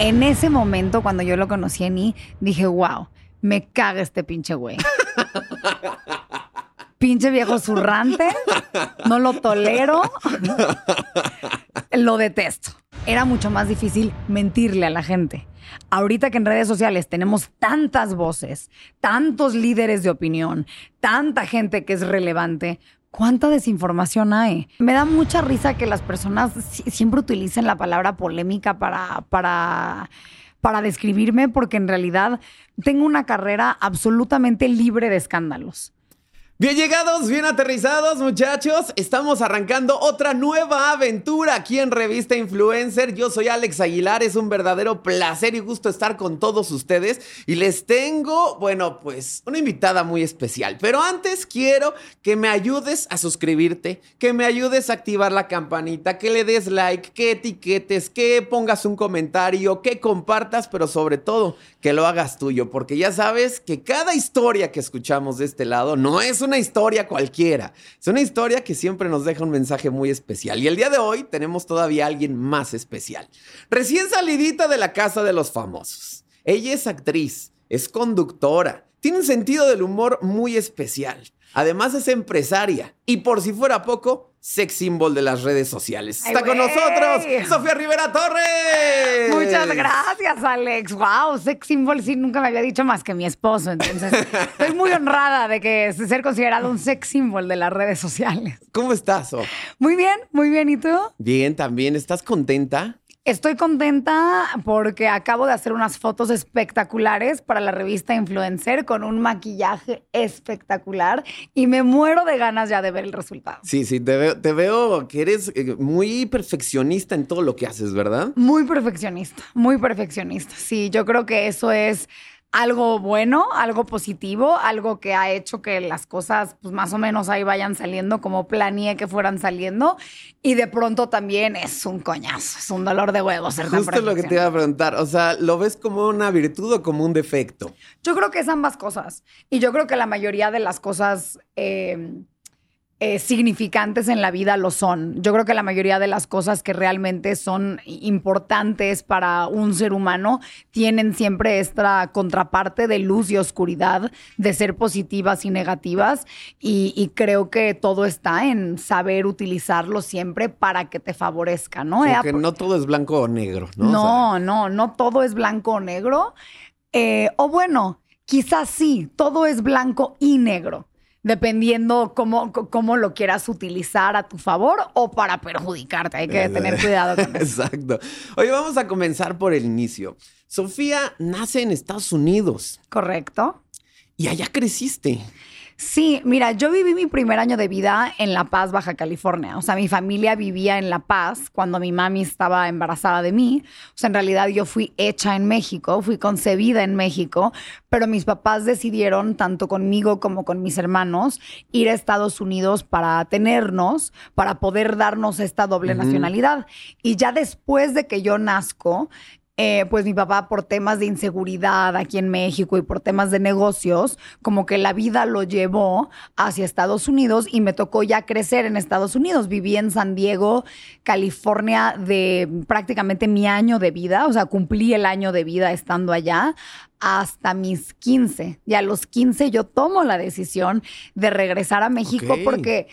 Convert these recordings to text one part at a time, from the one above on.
En ese momento, cuando yo lo conocí en I, dije, wow, me caga este pinche güey. pinche viejo zurrante, no lo tolero, lo detesto. Era mucho más difícil mentirle a la gente. Ahorita que en redes sociales tenemos tantas voces, tantos líderes de opinión, tanta gente que es relevante, ¿cuánta desinformación hay? Me da mucha risa que las personas siempre utilicen la palabra polémica para, para, para describirme, porque en realidad tengo una carrera absolutamente libre de escándalos. Bien llegados, bien aterrizados muchachos, estamos arrancando otra nueva aventura aquí en Revista Influencer. Yo soy Alex Aguilar, es un verdadero placer y gusto estar con todos ustedes y les tengo, bueno, pues una invitada muy especial. Pero antes quiero que me ayudes a suscribirte, que me ayudes a activar la campanita, que le des like, que etiquetes, que pongas un comentario, que compartas, pero sobre todo que lo hagas tuyo, porque ya sabes que cada historia que escuchamos de este lado no es una una historia cualquiera. Es una historia que siempre nos deja un mensaje muy especial. Y el día de hoy tenemos todavía a alguien más especial. Recién salidita de la casa de los famosos. Ella es actriz, es conductora, tiene un sentido del humor muy especial. Además es empresaria y por si fuera poco, sex symbol de las redes sociales. Está con nosotros Sofía Rivera Torres. Muchas gracias, Alex. Wow, sex symbol sí nunca me había dicho más que mi esposo, entonces estoy muy honrada de que ser considerado un sex symbol de las redes sociales. ¿Cómo estás, Sof? Muy bien, muy bien. ¿Y tú? Bien, también. ¿Estás contenta? Estoy contenta porque acabo de hacer unas fotos espectaculares para la revista Influencer con un maquillaje espectacular y me muero de ganas ya de ver el resultado. Sí, sí, te veo, te veo que eres eh, muy perfeccionista en todo lo que haces, ¿verdad? Muy perfeccionista, muy perfeccionista. Sí, yo creo que eso es algo bueno, algo positivo, algo que ha hecho que las cosas pues más o menos ahí vayan saliendo como planeé que fueran saliendo. Y de pronto también es un coñazo, es un dolor de huevos Justo lo que te iba a preguntar, o sea, ¿lo ves como una virtud o como un defecto? Yo creo que es ambas cosas. Y yo creo que la mayoría de las cosas eh, eh, significantes en la vida lo son. Yo creo que la mayoría de las cosas que realmente son importantes para un ser humano tienen siempre esta contraparte de luz y oscuridad, de ser positivas y negativas. Y, creo que todo está en saber utilizarlo siempre para que te favorezca, ¿no? Porque no todo es blanco o negro, ¿no? No, no, no todo es blanco o negro. Eh, o bueno, quizás sí, todo es blanco y negro dependiendo cómo, cómo lo quieras utilizar a tu favor o para perjudicarte. Hay que tener cuidado con eso. Exacto. Oye, vamos a comenzar por el inicio. Sofía nace en Estados Unidos. Correcto. Y allá creciste. Sí, mira, yo viví mi primer año de vida en La Paz, Baja California. O sea, mi familia vivía en La Paz cuando mi mami estaba embarazada de mí. O sea, en realidad yo fui hecha en México, fui concebida en México, pero mis papás decidieron, tanto conmigo como con mis hermanos, ir a Estados Unidos para tenernos, para poder darnos esta doble nacionalidad. Y ya después de que yo nazco, eh, pues mi papá por temas de inseguridad aquí en México y por temas de negocios, como que la vida lo llevó hacia Estados Unidos y me tocó ya crecer en Estados Unidos. Viví en San Diego, California, de prácticamente mi año de vida, o sea, cumplí el año de vida estando allá hasta mis 15. Y a los 15 yo tomo la decisión de regresar a México porque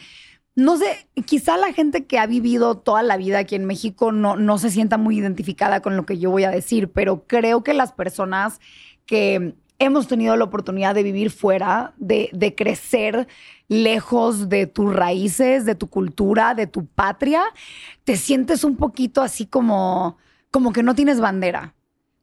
no sé, quizá la gente que ha vivido toda la vida aquí en México no, no se sienta muy identificada con lo que yo voy a decir, pero creo que las personas que hemos tenido la oportunidad de vivir fuera, de, de crecer lejos de tus raíces, de tu cultura, de tu patria, te sientes un poquito así como, como que no tienes bandera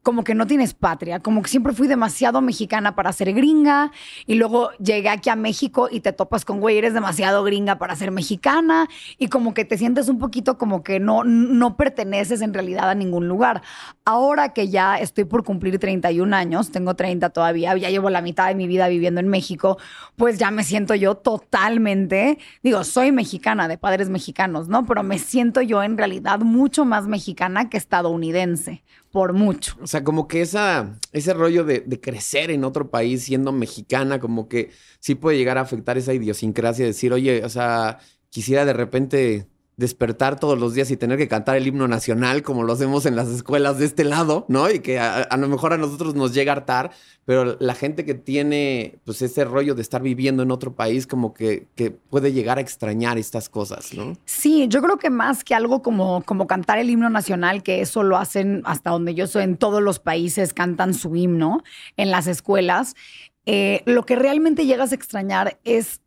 como que no tienes patria, como que siempre fui demasiado mexicana para ser gringa y luego llegué aquí a México y te topas con, güey, eres demasiado gringa para ser mexicana y como que te sientes un poquito como que no, no perteneces en realidad a ningún lugar. Ahora que ya estoy por cumplir 31 años, tengo 30 todavía, ya llevo la mitad de mi vida viviendo en México, pues ya me siento yo totalmente, digo, soy mexicana de padres mexicanos, ¿no? Pero me siento yo en realidad mucho más mexicana que estadounidense por mucho. O sea, como que esa, ese rollo de, crecer en otro país siendo mexicana, como que sí puede llegar a afectar esa idiosincrasia, decir, oye, o sea, quisiera de repente despertar todos los días y tener que cantar el himno nacional como lo hacemos en las escuelas de este lado, ¿no? Y que a, lo mejor a nosotros nos llega a hartar, pero la gente que tiene pues ese rollo de estar viviendo en otro país como que, que puede llegar a extrañar estas cosas, ¿no? Sí, yo creo que más que algo como, como cantar el himno nacional, que eso lo hacen hasta donde yo soy, en todos los países cantan su himno en las escuelas, eh, lo que realmente llegas a extrañar es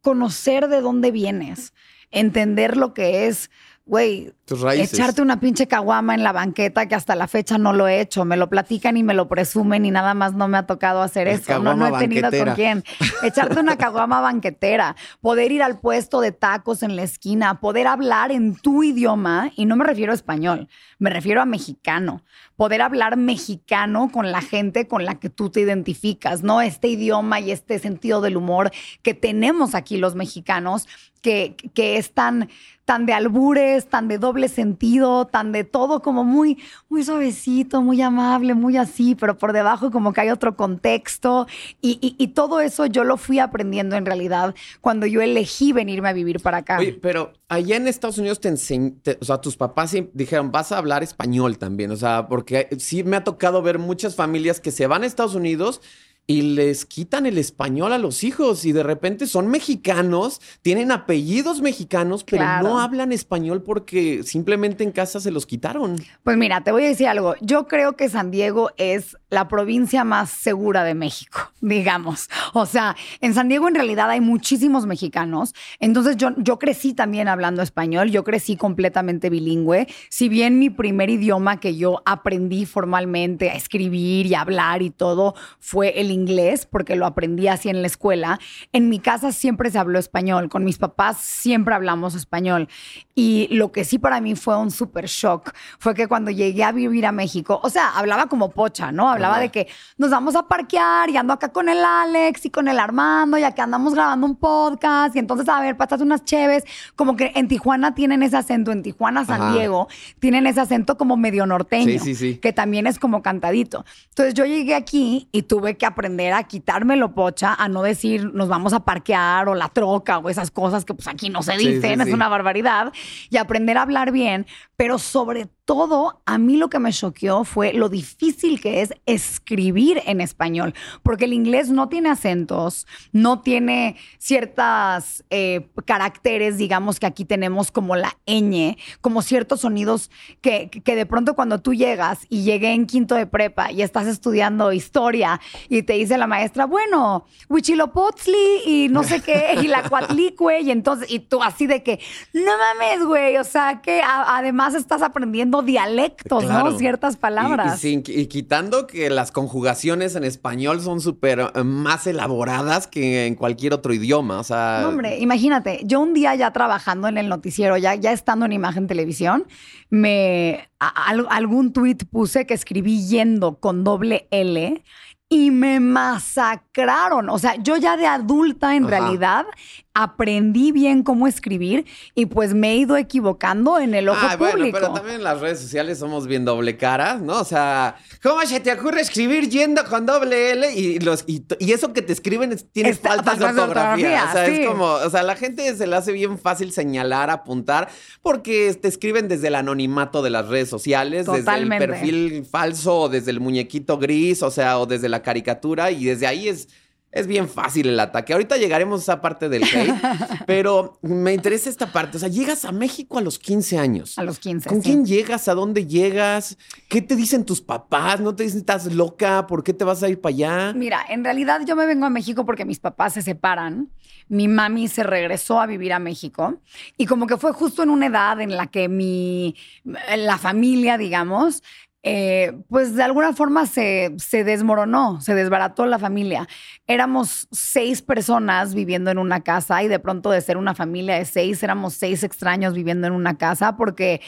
conocer de dónde vienes entender lo que es, güey, echarte una pinche caguama en la banqueta que hasta la fecha no lo he hecho. Me lo platican y me lo presumen y nada más no me ha tocado hacer eso. No, no he tenido con quién. Echarte una caguama banquetera, poder ir al puesto de tacos en la esquina, poder hablar en tu idioma, y no me refiero a español, me refiero a mexicano. Poder hablar mexicano con la gente con la que tú te identificas, ¿no? Este idioma y este sentido del humor que tenemos aquí los mexicanos que, que es tan, tan de albures, tan de doble sentido, tan de todo como muy, muy suavecito, muy amable, muy así, pero por debajo como que hay otro contexto. Y, y, todo eso yo lo fui aprendiendo en realidad cuando yo elegí venirme a vivir para acá. Oye, pero allá en Estados Unidos te o sea, tus papás dijeron, vas a hablar español también, o sea, porque sí me ha tocado ver muchas familias que se van a Estados Unidos y les quitan el español a los hijos y de repente son mexicanos, tienen apellidos mexicanos, pero no hablan español porque simplemente en casa se los quitaron. Pues mira, te voy a decir algo. Yo creo que San Diego es la provincia más segura de México, digamos. O sea, en San Diego en realidad hay muchísimos mexicanos. Entonces yo, yo crecí también hablando español, yo crecí completamente bilingüe. Si bien mi primer idioma que yo aprendí formalmente a escribir y hablar y todo fue el inglés, porque lo aprendí así en la escuela, en mi casa siempre se habló español, con mis papás siempre hablamos español. Y lo que sí para mí fue un super shock fue que cuando llegué a vivir a México, o sea, hablaba como pocha, ¿no? Hablaba de que nos vamos a parquear y ando acá con el Alex y con el Armando, ya que andamos grabando un podcast y entonces, a ver, pasas unas cheves. Como que en Tijuana tienen ese acento, en Tijuana, San Diego, tienen ese acento como medio norteño, que también es como cantadito. Entonces yo llegué aquí y tuve que aprender aprender a quitármelo pocha, a no decir nos vamos a parquear o la troca o esas cosas que pues aquí no se dicen, es una barbaridad, y aprender a hablar bien, pero sobre todo, a mí lo que me choqueó fue lo difícil que es escribir en español, porque el inglés no tiene acentos, no tiene ciertas eh, caracteres, digamos, que aquí tenemos como la ñ, como ciertos sonidos que, que de pronto cuando tú llegas y llegué en quinto de prepa y estás estudiando historia y te dice la maestra, bueno, Huichilopochtli y no sé qué, y la Cuatlicue, y entonces, y tú así de que, no mames, güey, o sea, que además estás aprendiendo dialectos, ¿no? Ciertas palabras. Y, quitando que las conjugaciones en español son súper eh, más elaboradas que en cualquier otro idioma, o sea... hombre, imagínate, yo un día ya trabajando en el noticiero, ya, ya estando en Imagen Televisión, me... algún tuit puse que escribí yendo con doble L y me masacraron. O sea, yo ya de adulta en realidad aprendí bien cómo escribir y pues me he ido equivocando en el ojo ah, público. Bueno, pero también en las redes sociales somos bien doble cara, ¿no? O sea, ¿cómo se te ocurre escribir yendo con doble L y los y, eso que te escriben tiene faltas de ortografía? O sea, es como, o sea, la gente se le hace bien fácil señalar, apuntar porque te escriben desde el anonimato de las redes sociales, desde el perfil falso o desde el muñequito gris, o sea, o desde la caricatura y desde ahí es es bien fácil el ataque. Ahorita llegaremos a esa parte del hate, pero me interesa esta parte. O sea, llegas a México a los 15 años. A los 15. ¿Con quién llegas? ¿A dónde llegas? ¿Qué te dicen tus papás? ¿No te dicen estás loca? ¿Por qué te vas a ir para allá? Mira, en realidad yo me vengo a México porque mis papás se separan. Mi mami se regresó a vivir a México y como que fue justo en una edad en la que mi la familia, digamos, eh, pues de alguna forma se, se, desmoronó, se desbarató la familia. Éramos seis personas viviendo en una casa y de pronto de ser una familia de seis, éramos seis extraños viviendo en una casa porque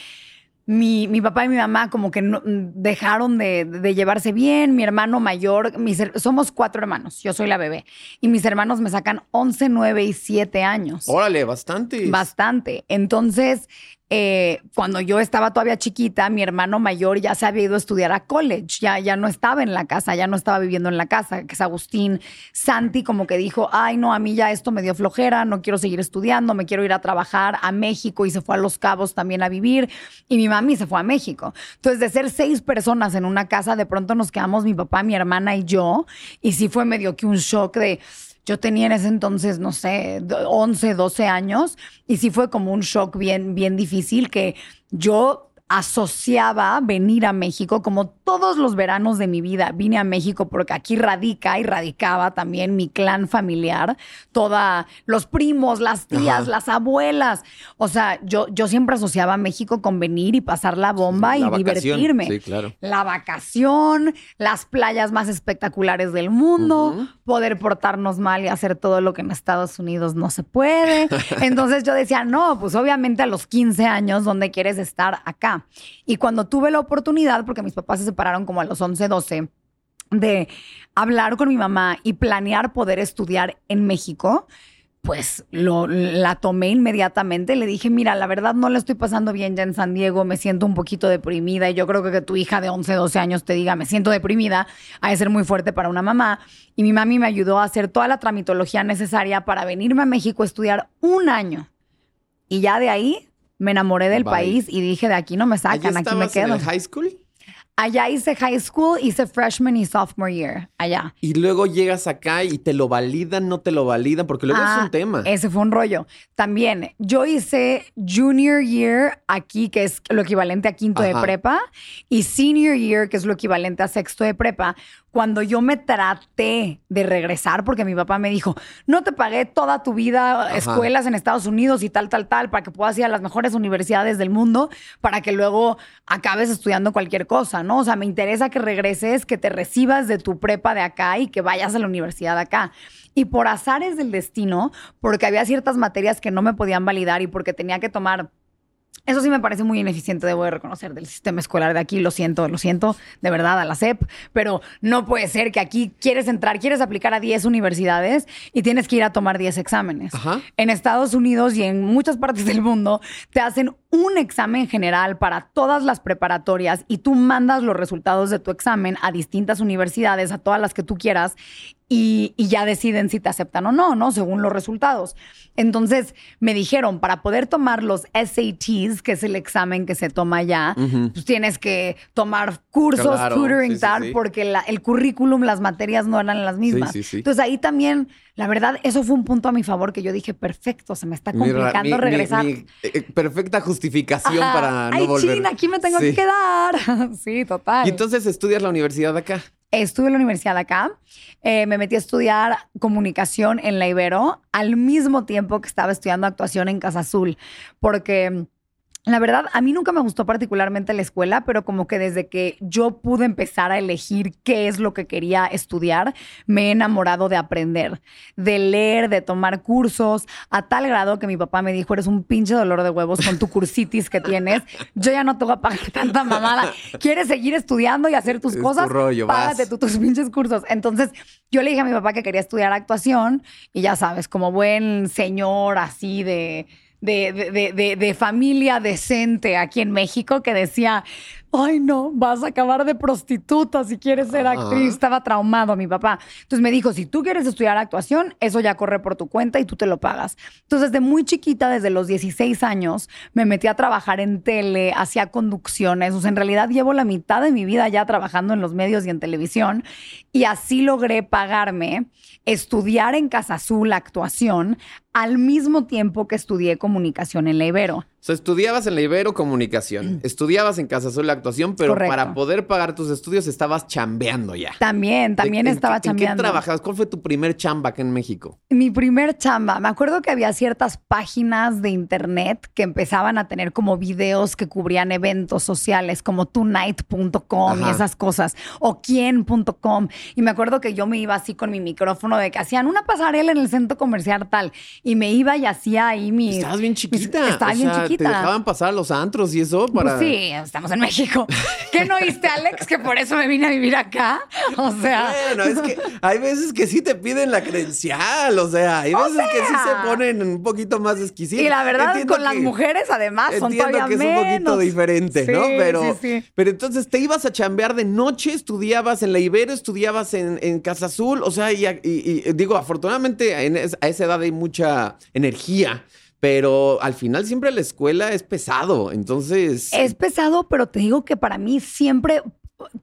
mi, mi papá y mi mamá como que no, dejaron de, de, llevarse bien, mi hermano mayor, mis, somos cuatro hermanos, yo soy la bebé, y mis hermanos me sacan 11, 9 y 7 años. Órale, bastante. Bastante. Entonces, eh, cuando yo estaba todavía chiquita, mi hermano mayor ya se había ido a estudiar a college, ya, ya no estaba en la casa, ya no estaba viviendo en la casa, que es Agustín. Santi como que dijo, ay no, a mí ya esto me dio flojera, no quiero seguir estudiando, me quiero ir a trabajar a México y se fue a Los Cabos también a vivir y mi mami se fue a México. Entonces de ser seis personas en una casa, de pronto nos quedamos mi papá, mi hermana y yo y sí fue medio que un shock de yo tenía en ese entonces, no sé, 11, 12 años y sí fue como un shock bien, bien difícil que yo asociaba venir a México como todos los veranos de mi vida. Vine a México porque aquí radica y radicaba también mi clan familiar, toda los primos, las tías, las abuelas. O sea, yo, yo siempre asociaba a México con venir y pasar la bomba y divertirme. Sí, claro. La vacación, las playas más espectaculares del mundo, poder portarnos mal y hacer todo lo que en Estados Unidos no se puede. Entonces yo decía, no, pues obviamente a los 15 años, ¿dónde quieres estar acá? Y cuando tuve la oportunidad, porque mis papás se separaron como a los 11, 12, de hablar con mi mamá y planear poder estudiar en México, pues lo, la tomé inmediatamente. Le dije, mira, la verdad no la estoy pasando bien ya en San Diego, me siento un poquito deprimida y yo creo que, que tu hija de 11, 12 años te diga, me siento deprimida, ha de ser muy fuerte para una mamá. Y mi mami me ayudó a hacer toda la tramitología necesaria para venirme a México a estudiar un año. Y ya de ahí me enamoré del Bye. país y dije, de aquí no me sacan, ¿Allá aquí me estabas en quedo. el high school? Allá hice high school, hice freshman y sophomore year, allá. Y luego llegas acá y te lo validan, no te lo validan, porque luego es Ah, un tema. Ese fue un rollo. También, yo hice junior year aquí, que es lo equivalente a quinto de prepa, y senior year, que es lo equivalente a sexto de prepa. Cuando yo me traté de regresar, porque mi papá me dijo, no te pagué toda tu vida Ajá. escuelas en Estados Unidos y tal, tal, tal, para que puedas ir a las mejores universidades del mundo, para que luego acabes estudiando cualquier cosa, ¿no? O sea, me interesa que regreses, que te recibas de tu prepa de acá y que vayas a la universidad de acá. Y por azares del destino, porque había ciertas materias que no me podían validar y porque tenía que tomar eso sí me parece muy ineficiente, debo de reconocer, del sistema escolar de aquí. Lo siento, lo siento, de verdad, a la SEP. Pero no puede ser que aquí quieres entrar, quieres aplicar a 10 universidades y tienes que ir a tomar 10 exámenes. Ajá. En Estados Unidos y en muchas partes del mundo te hacen un examen general para todas las preparatorias y tú mandas los resultados de tu examen a distintas universidades, a todas las que tú quieras, y, y ya deciden si te aceptan o no, ¿no? Según los resultados. Entonces me dijeron, para poder tomar los SATs, que es el examen que se toma allá, pues tienes que tomar cursos, Claro, tutoring, sí, sí, tal, sí. porque la- el currículum, las materias no eran las mismas. sí, sí. Entonces ahí también, la verdad, eso fue un punto a mi favor que yo dije, perfecto, se me está complicando mi- regresar. mi, eh, perfecta justificación Ajá. para no Ay, volver. chin, aquí me tengo Sí. que quedar. sí, total. Y entonces estudias la universidad de acá. Estuve en la universidad de acá. Eh, me metí a estudiar comunicación en la Ibero al mismo tiempo que estaba estudiando actuación en Casa Azul. Porque la verdad, a mí nunca me gustó particularmente la escuela, pero como que desde que yo pude empezar a elegir qué es lo que quería estudiar, me he enamorado de aprender, de leer, de tomar cursos, a tal grado que mi papá me dijo, eres un pinche dolor de huevos con tu cursitis que tienes. Yo ya no te voy a pagar tanta mamada. ¿Quieres seguir estudiando y hacer tus Es tu cosas? rollo. Págate tú tus pinches cursos. Entonces, yo le dije a mi papá que quería estudiar actuación y ya sabes, como buen señor así de, de, de, de- de- familia decente aquí en México que decía, ay no, vas a acabar de prostituta si quieres ser actriz. Estaba traumado mi papá. Entonces me dijo, si tú quieres estudiar actuación, eso ya corre por tu cuenta y tú te lo pagas. Entonces, desde muy chiquita, desde los 16 años, me metí a trabajar en tele, hacía conducciones. O sea, en realidad llevo la mitad de mi vida ya trabajando en los medios y en televisión. Y así logré pagarme estudiar en Casa Azul actuación al mismo tiempo que estudié comunicación en la Ibero. Sea, estudiabas en la Ibero Comunicación, estudiabas en Casa Azul la actuación, pero Correcto. para poder pagar tus estudios estabas chambeando ya. También, también ¿En- en estaba ¿En chambeando. qué trabajabas? ¿Cuál fue tu primer chamba acá en México? Mi primer chamba, me acuerdo que había ciertas páginas de internet que empezaban a tener como videos que cubrían eventos sociales como tonight.com y esas cosas, o quién.com. Y me acuerdo que yo me iba así con mi micrófono de que hacían una pasarela en el centro comercial tal, y me iba y hacía ahí mi... Estabas bien chiquita. Estaba o bien chiquita. ¿Te dejaban pasar a los antros y eso? Para... Pues sí, estamos en México. ¿Qué no oíste, Alex? Que por eso me vine a vivir acá. O sea. Bueno, es que hay veces que sí te piden la credencial, o sea, hay veces que sí se ponen un poquito más exquisitos. Y la verdad, Entiendo con las mujeres, además, son Entiendo todavía que es un poquito menos. diferente, ¿no? Sí, Pero, sí, sí. pero entonces te ibas a chambear de noche, estudiabas en la Ibero, estudiabas en, en Casa Azul, o sea, y, y- y digo, afortunadamente en es- a esa edad hay mucha energía, pero al final siempre la escuela es pesado, entonces... Es pesado, pero te digo que para mí siempre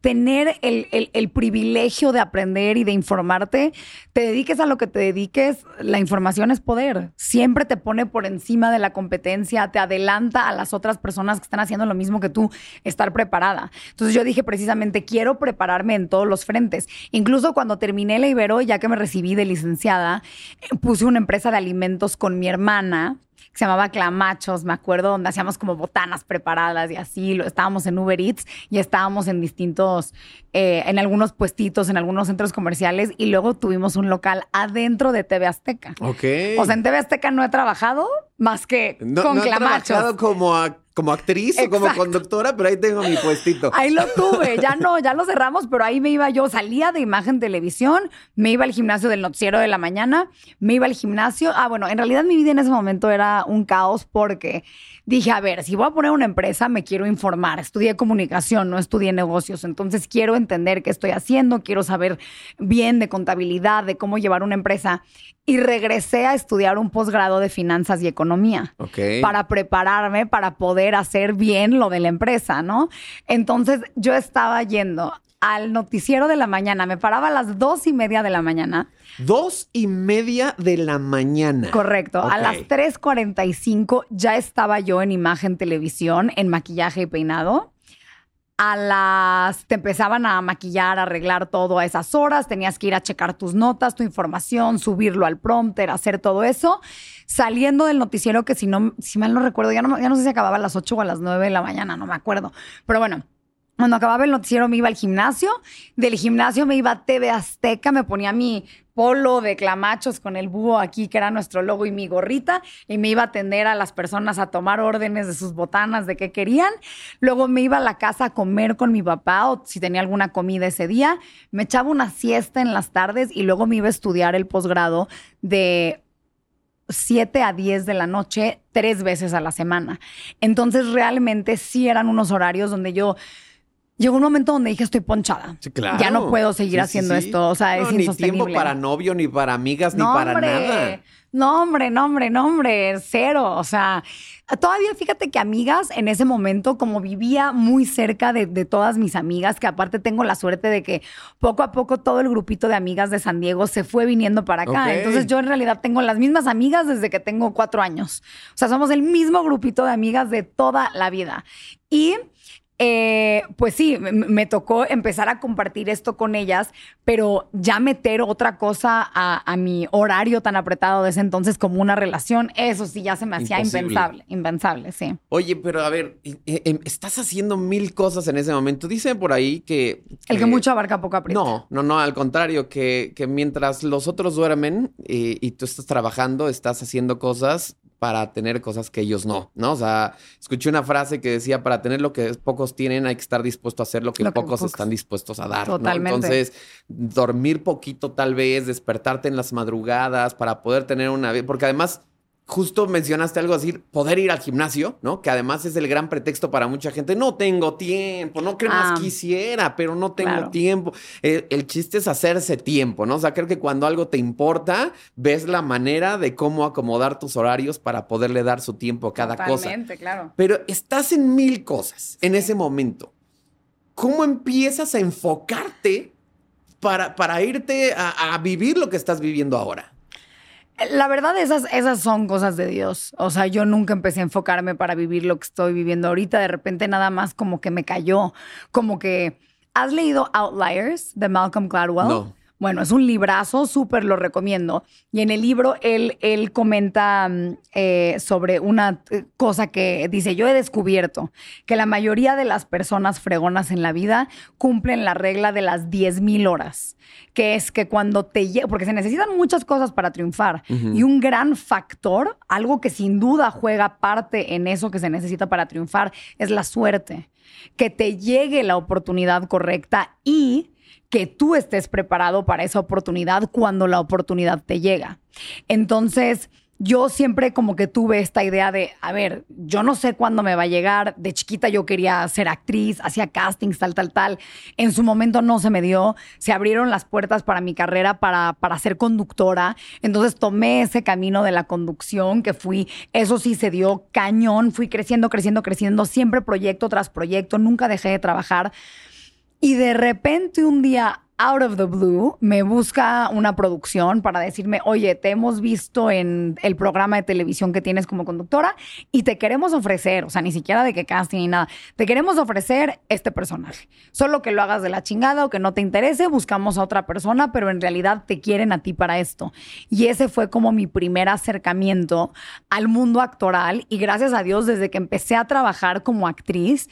tener el, el- privilegio de aprender y de informarte, te dediques a lo que te dediques, la información es poder. Siempre te pone por encima de la competencia, te adelanta a las otras personas que están haciendo lo mismo que tú, estar preparada. Entonces yo dije precisamente, quiero prepararme en todos los frentes. Incluso cuando terminé la Ibero, ya que me recibí de licenciada, eh, puse una empresa de alimentos con mi hermana que se llamaba Clamachos, me acuerdo, donde hacíamos como botanas preparadas y así, lo, estábamos en Uber Eats y estábamos en distintos, eh, en algunos puestitos, en algunos centros comerciales y luego tuvimos un local adentro de TV Azteca. Ok. O sea, en TV Azteca no he trabajado más que no, con no he Clamachos. trabajado como, a- como actriz o como conductora, pero ahí tengo mi puestito. Ahí lo tuve, ya no, ya lo cerramos, pero ahí me iba yo, salía de imagen televisión, me iba al gimnasio del noticiero de la mañana, me iba al gimnasio. Ah, bueno, en realidad mi vida en ese momento era un caos porque dije, a ver, si voy a poner una empresa, me quiero informar. Estudié comunicación, no estudié negocios, entonces quiero entender qué estoy haciendo, quiero saber bien de contabilidad, de cómo llevar una empresa. Y regresé a estudiar un posgrado de finanzas y economía Ok. para prepararme para poder hacer bien lo de la empresa, ¿no? Entonces yo estaba yendo al noticiero de la mañana, me paraba a las dos y media de la mañana, Dos y media de la mañana. correcto, a las 3.45 ya estaba yo en imagen televisión, en maquillaje y peinado. A las te empezaban a maquillar, a arreglar todo a esas horas, tenías que ir a checar tus notas, tu información, subirlo al prompter, hacer todo eso. Saliendo del noticiero, que si no, si mal no recuerdo, ya no, ya no sé si acababa a las 8 o a las 9 de la mañana, no me acuerdo. Pero bueno, cuando acababa el noticiero me iba al gimnasio, del gimnasio me iba a TV Azteca, me ponía mi polo de clamachos con el búho aquí, que era nuestro logo y mi gorrita, y me iba a atender a las personas a tomar órdenes de sus botanas, de qué querían. Luego me iba a la casa a comer con mi papá o si tenía alguna comida ese día, me echaba una siesta en las tardes y luego me iba a estudiar el posgrado de 7 a 10 de la noche tres veces a la semana. Entonces realmente sí eran unos horarios donde yo... Llegó un momento donde dije estoy ponchada. Sí, claro. Ya no puedo seguir Sí, haciendo sí. esto. O sea, es No, Ni insostenible. tiempo para novio, ni para amigas, ni para hombre. nada. No, hombre, no, hombre, no, hombre. Cero. O sea, todavía fíjate que amigas en ese momento, como vivía muy cerca de, de todas mis amigas, que aparte tengo la suerte de que poco a poco todo el grupito de amigas de San Diego se fue viniendo para acá. Entonces yo en realidad tengo las mismas amigas desde que tengo cuatro años. O sea, somos el mismo grupito de amigas de toda la vida. Y eh, pues sí, me, me tocó empezar a compartir esto con ellas, pero ya meter otra cosa a, a mi horario tan apretado de ese entonces como una relación, eso sí ya se me hacía Imposible. impensable, impensable, sí. Oye, pero a ver, eh, estás haciendo mil cosas en ese momento. Dice por ahí que... El que mucho abarca poco aprieta. No, no, no, al contrario, que, que mientras los otros duermen eh, y tú estás trabajando, estás haciendo cosas para tener cosas que ellos no, ¿no? O sea, escuché una frase que decía, para tener lo que pocos tienen hay que estar dispuesto a hacer lo que, Lo que pocos, pocos. están dispuestos a dar, ¿no? Totalmente. Entonces, dormir poquito tal vez, despertarte en las madrugadas para poder tener una vida, porque además... Justo mencionaste algo así, poder ir al gimnasio, ¿no? Que además es el gran pretexto para mucha gente. No tengo tiempo, no que más Ah. quisiera, pero no tengo Claro. tiempo. El, el chiste es hacerse tiempo, ¿no? O sea, creo que cuando algo te importa, ves la manera de cómo acomodar tus horarios para poderle dar su tiempo a cada cosa. Totalmente, claro. Pero estás en mil cosas en ese momento. ¿Cómo empiezas a enfocarte para, para irte a, a vivir lo que estás viviendo ahora? La verdad, esas, esas son cosas de Dios. O sea, yo nunca empecé a enfocarme para vivir lo que estoy viviendo ahorita. De repente nada más como que me cayó. Como que... ¿Has leído Outliers de Malcolm Gladwell? No. Bueno, es un librazo, súper lo recomiendo. Y en el libro él, él comenta mm, eh, sobre una eh, cosa que dice, yo he descubierto que la mayoría de las personas fregonas en la vida cumplen la regla de las 10.000 horas, que es que cuando te llega, porque se necesitan muchas cosas para triunfar, y un gran factor, algo que sin duda juega parte en eso que se necesita para triunfar, es la suerte. Que te llegue la oportunidad correcta y que tú estés preparado para esa oportunidad cuando la oportunidad te llega. Entonces, yo siempre como que tuve esta idea de, a ver, yo no sé cuándo me va a llegar. De chiquita yo quería ser actriz, hacía castings, tal, tal, tal. En su momento no se me dio. Se abrieron las puertas para mi carrera para, para ser conductora. Entonces tomé ese camino de la conducción que fui, eso sí se dio cañón. Fui creciendo, creciendo, creciendo, siempre proyecto tras proyecto. Nunca dejé de trabajar. Y de repente un día, out of the blue, me busca una producción para decirme, oye, te hemos visto en el programa de televisión que tienes como conductora y te queremos ofrecer, o sea, ni siquiera de que casting ni nada, te queremos ofrecer este personaje. Solo que lo hagas de la chingada o que no te interese, buscamos a otra persona, pero en realidad te quieren a ti para esto. Y ese fue como mi primer acercamiento al mundo actoral y gracias a Dios, desde que empecé a trabajar como actriz,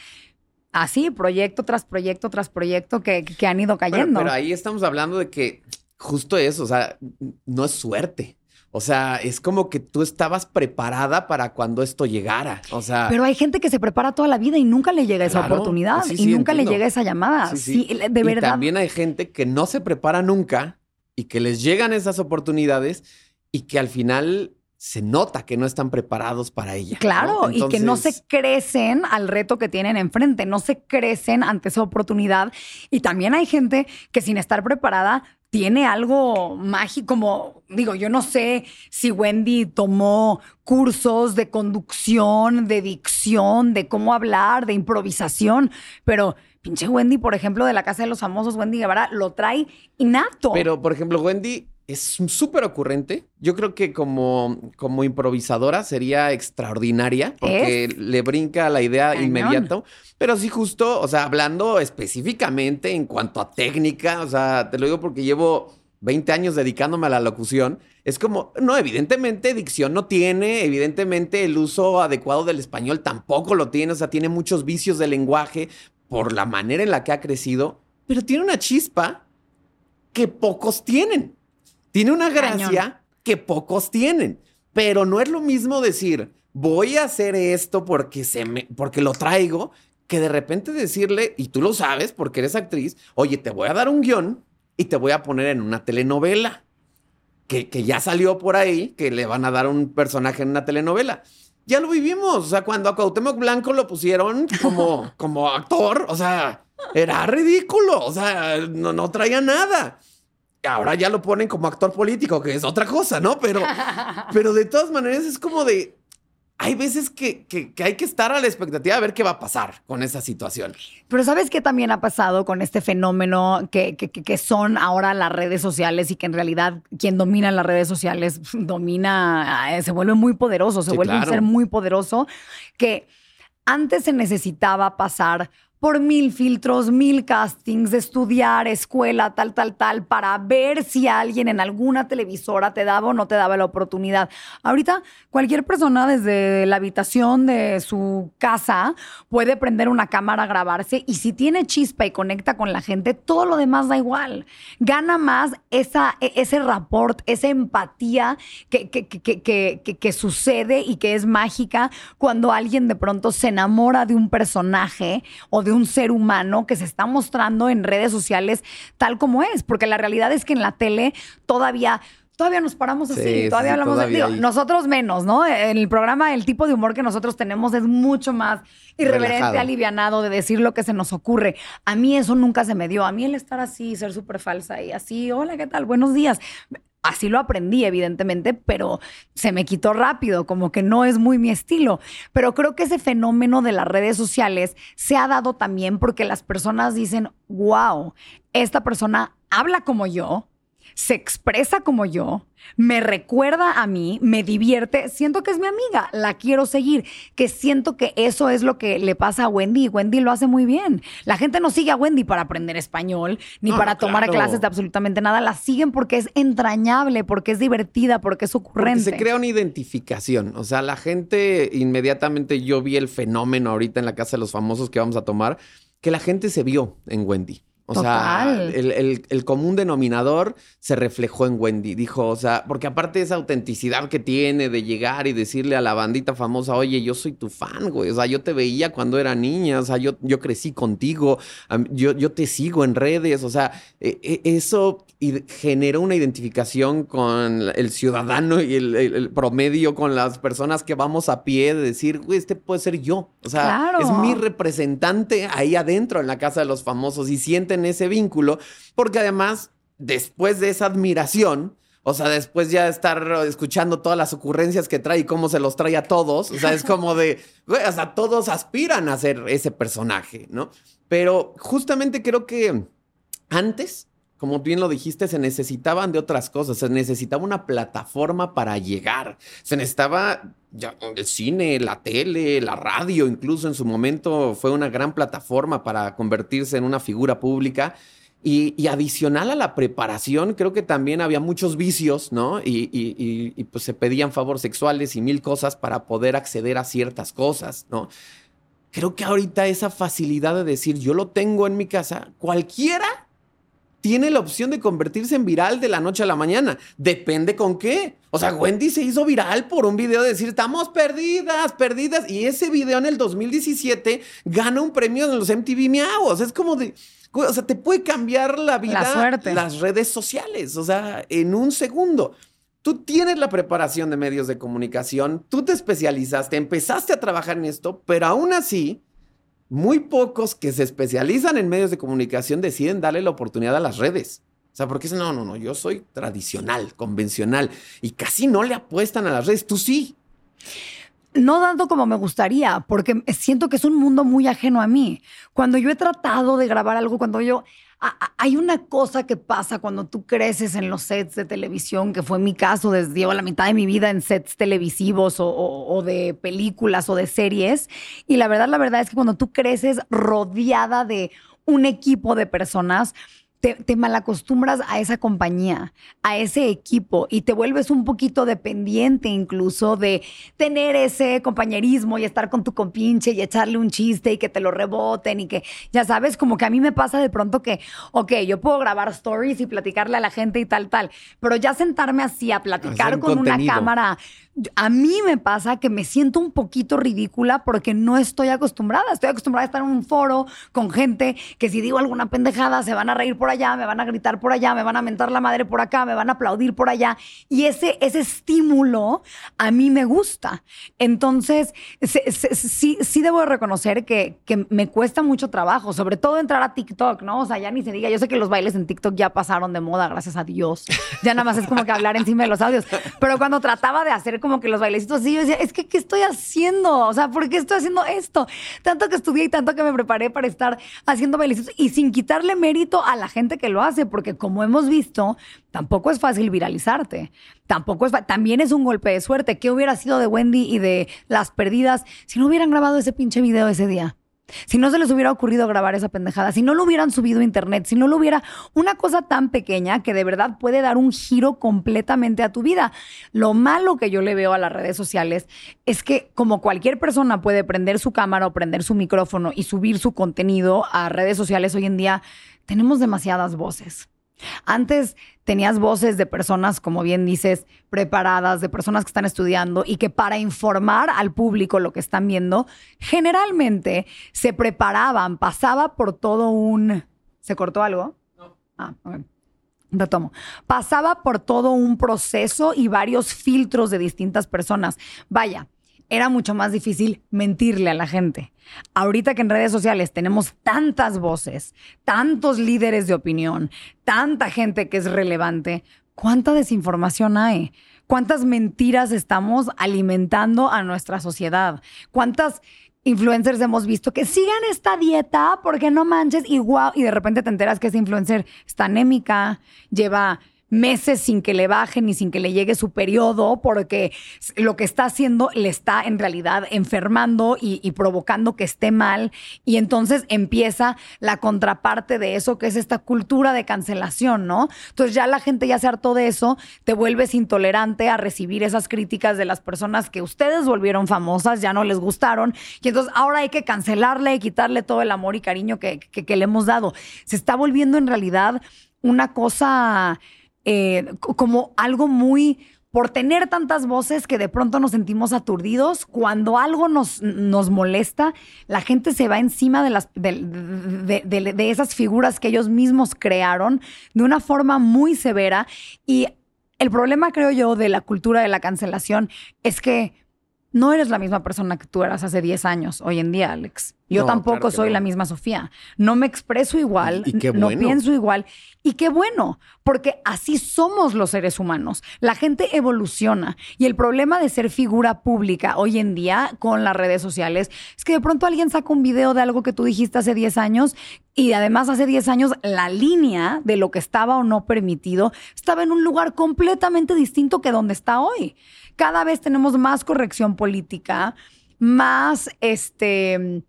así, proyecto tras proyecto tras proyecto que, que han ido cayendo. Pero, ahí estamos hablando de que justo eso, o sea, no es suerte. O sea, es como que tú estabas preparada para cuando esto llegara. O sea. Pero hay gente que se prepara toda la vida y nunca le llega esa oportunidad y nunca le llega esa llamada. Sí, de verdad. Y también hay gente que no se prepara nunca y que les llegan esas oportunidades y que al final se nota que no están preparados para ella. Claro, y que no se crecen al reto que tienen enfrente, no se crecen ante esa oportunidad. Y también hay gente que sin estar preparada tiene algo mágico, como digo, yo no sé si Wendy tomó cursos de conducción, de dicción, de cómo hablar, de improvisación, pero pinche Wendy, por ejemplo, de la Casa de los Famosos, Wendy Guevara, lo trae innato. Pero, por ejemplo, Wendy es súper ocurrente. Yo creo que como, como improvisadora sería extraordinaria porque le brinca la idea inmediato. Pero sí, justo, o sea, hablando específicamente en cuanto a técnica, o sea, te lo digo porque llevo 20 años dedicándome a la locución. Es como, no, evidentemente dicción no tiene, evidentemente el uso adecuado del español tampoco lo tiene, o sea, tiene muchos vicios de lenguaje por la manera en la que ha crecido, pero tiene una chispa que pocos tienen. Tiene una gracia que pocos tienen, pero no es lo mismo decir, voy a hacer esto porque, se me, porque lo traigo, que de repente decirle, y tú lo sabes porque eres actriz, oye, te voy a dar un guion y te voy a poner en una telenovela. Que, que, ya salió por ahí, que le van a dar un personaje en una telenovela. Ya lo vivimos. O sea, cuando a Cuauhtémoc Blanco lo pusieron como, como actor, o sea, era ridículo. O sea, no, no traía nada ahora ya lo ponen como actor político, que es otra cosa, ¿no? Pero, pero de todas maneras es como de, hay veces que, hay que estar a la expectativa de ver qué va a pasar con esa situación. Pero ¿sabes qué también ha pasado con este fenómeno que, que, son ahora las redes sociales y que en realidad quien domina las redes sociales domina, eh, se vuelve muy poderoso, se vuelve un ser muy poderoso, que antes se necesitaba pasar por mil filtros, mil castings, estudiar, escuela, tal, tal, tal, para ver si alguien en alguna televisora te daba o no te daba la oportunidad. Ahorita cualquier persona desde la habitación de su casa puede prender una cámara, grabarse y si tiene chispa y conecta con la gente, todo lo demás da igual. Gana más esa, e, ese rapport, esa empatía que, que, que, que sucede y que es mágica cuando alguien de pronto se enamora de un personaje o de un ser humano que se está mostrando en redes sociales tal como es, porque la realidad es que en la tele todavía todavía nos paramos así, todavía hablamos de nosotros menos, ¿no? En el programa el tipo de humor que nosotros tenemos es mucho más irreverente, alivianado de decir lo que se nos ocurre. A mí eso nunca se me dio. A mí el estar así, ser súper falsa y así, hola, ¿qué tal? Buenos días. Así lo aprendí, evidentemente, pero se me quitó rápido, como que no es muy mi estilo. Pero creo que ese fenómeno de las redes sociales se ha dado también porque las personas dicen, wow, esta persona habla como yo, se expresa como yo, me recuerda a mí, me divierte, siento que es mi amiga, la quiero seguir, que siento que eso es lo que le pasa a Wendy y Wendy lo hace muy bien. La gente no sigue a Wendy para aprender español, ni para tomar clases de absolutamente nada, la siguen porque es entrañable, porque es divertida, porque es ocurrente. se crea una identificación, o sea, la gente inmediatamente yo vi el fenómeno ahorita en la casa de los famosos que vamos a tomar, que la gente se vio en Wendy. O sea, el, común denominador se reflejó en Wendy. Dijo, o sea, porque aparte de esa autenticidad que tiene de llegar y decirle a la bandita famosa, oye, yo soy tu fan, güey. O sea, yo te veía cuando era niña, o sea, yo, yo crecí contigo, yo, yo te sigo en redes. O sea, e, e, eso generó una identificación con el ciudadano y el, promedio, con las personas que vamos a pie, de decir, güey, este puede ser yo. O sea, es mi representante ahí adentro en la casa de los famosos y sienten ese vínculo, porque además, después de esa admiración, o sea, después ya estar escuchando todas las ocurrencias que trae y cómo se los trae a todos, o sea, es como de, güey, sea, todos aspiran a ser ese personaje, ¿no? Pero justamente creo que antes, como bien lo dijiste, se necesitaban de otras cosas, se necesitaba una plataforma para llegar, se necesitaba ya, el cine, la tele, la radio, incluso en su momento fue una gran plataforma para convertirse en una figura pública. Y, adicional a la preparación, creo que también había muchos vicios, ¿no? Y, y, pues se pedían favores sexuales y mil cosas para poder acceder a ciertas cosas, ¿no? Creo que ahorita esa facilidad de decir, yo lo tengo en mi casa, cualquiera tiene la opción de convertirse en viral de la noche a la mañana. Depende con qué. O sea, Wendy se hizo viral por un video de decir, estamos perdidas, perdidas. Y ese video en el 2017 gana un premio en los MTV Miau. Es como de... O sea, te puede cambiar la vida la suerte. las redes sociales. O sea, en un segundo. Tú tienes la preparación de medios de comunicación, tú te especializaste, empezaste a trabajar en esto, pero aún así muy pocos que se especializan en medios de comunicación deciden darle la oportunidad a las redes. O sea, porque dicen, no, no, no, yo soy tradicional, convencional, y casi no le apuestan a las redes, tú sí. No dando como me gustaría, porque siento que es un mundo muy ajeno a mí. Cuando yo he tratado de grabar algo, cuando yo hay una cosa que pasa cuando tú creces en los sets de televisión, que fue mi caso, desde llevo la mitad de mi vida en sets televisivos o, de películas o de series. Y la verdad, la verdad es que cuando tú creces rodeada de un equipo de personas, te, malacostumbras a esa compañía, a ese equipo y te vuelves un poquito dependiente incluso de tener ese compañerismo y estar con tu compinche y echarle un chiste y que te lo reboten y que, ya sabes, como que a mí me pasa de pronto que, ok, yo puedo grabar stories y platicarle a la gente y tal, tal, pero ya sentarme así a platicar con una cámara a mí me pasa que me siento un poquito ridícula porque no estoy acostumbrada. Estoy acostumbrada a estar en un foro con gente que si digo alguna pendejada se van a reír por allá, me van a gritar por allá, me van a mentar la madre por acá, me van a aplaudir por allá. Y ese, ese estímulo a mí me gusta. Entonces, sí, sí debo reconocer que, que me cuesta mucho trabajo, sobre todo entrar a TikTok, ¿no? O sea, ya ni se diga, yo sé que los bailes en TikTok ya pasaron de moda, gracias a Dios. Ya nada más es como que hablar encima de los audios. Pero cuando trataba de hacer como que los bailecitos así, yo decía, es que, ¿qué estoy haciendo? O sea, ¿por qué estoy haciendo esto? Tanto que estudié y tanto que me preparé para estar haciendo bailecitos y sin quitarle mérito a la gente que lo hace, porque como hemos visto, tampoco es fácil viralizarte. Tampoco es, también es un golpe de suerte. ¿Qué hubiera sido de Wendy y de las perdidas si no hubieran grabado ese pinche video ese día? Si no se les hubiera ocurrido grabar esa pendejada, si no lo hubieran subido a internet, si no lo hubiera una cosa tan pequeña que de verdad puede dar un giro completamente a tu vida. Lo malo que yo le veo a las redes sociales es que como cualquier persona puede prender su cámara o prender su micrófono y subir su contenido a redes sociales hoy en día, tenemos demasiadas voces. Antes tenías voces de personas, como bien dices, preparadas, de personas que están estudiando y que para informar al público lo que están viendo, generalmente se preparaban, pasaba por todo un... ¿Se cortó algo? No. Ah, okay. Retomo. Pasaba por todo un proceso y varios filtros de distintas personas. Vaya, era mucho más difícil mentirle a la gente. Ahorita que en redes sociales tenemos tantas voces, tantos líderes de opinión, tanta gente que es relevante, ¿cuánta desinformación hay? ¿Cuántas mentiras estamos alimentando a nuestra sociedad? ¿Cuántas influencers hemos visto que sigan esta dieta porque no manches y y de repente te enteras que esa influencer está anémica, lleva meses sin que le bajen ni sin que le llegue su periodo, porque lo que está haciendo le está en realidad enfermando y, provocando que esté mal. Y entonces empieza la contraparte de eso, que es esta cultura de cancelación, ¿no? Entonces ya la gente ya se hartó de eso, te vuelves intolerante a recibir esas críticas de las personas que ustedes volvieron famosas, ya no les gustaron. Y entonces ahora hay que cancelarle y quitarle todo el amor y cariño que, que le hemos dado. Se está volviendo en realidad una cosa eh, como algo muy por tener tantas voces que de pronto nos sentimos aturdidos. Cuando algo nos, nos molesta, la gente se va encima de, las, de, de, esas figuras que ellos mismos crearon de una forma muy severa. Y el problema, creo yo, de la cultura de la cancelación es que no eres la misma persona que tú eras hace 10 años hoy en día, Alex. Yo tampoco soy la misma Sofía. No me expreso igual, no pienso igual. Y qué bueno, porque así somos los seres humanos. La gente evoluciona. Y el problema de ser figura pública hoy en día con las redes sociales es que de pronto alguien saca un video de algo que tú dijiste hace 10 años y además hace 10 años la línea de lo que estaba o no permitido estaba en un lugar completamente distinto que donde está hoy. Cada vez tenemos más corrección política, más este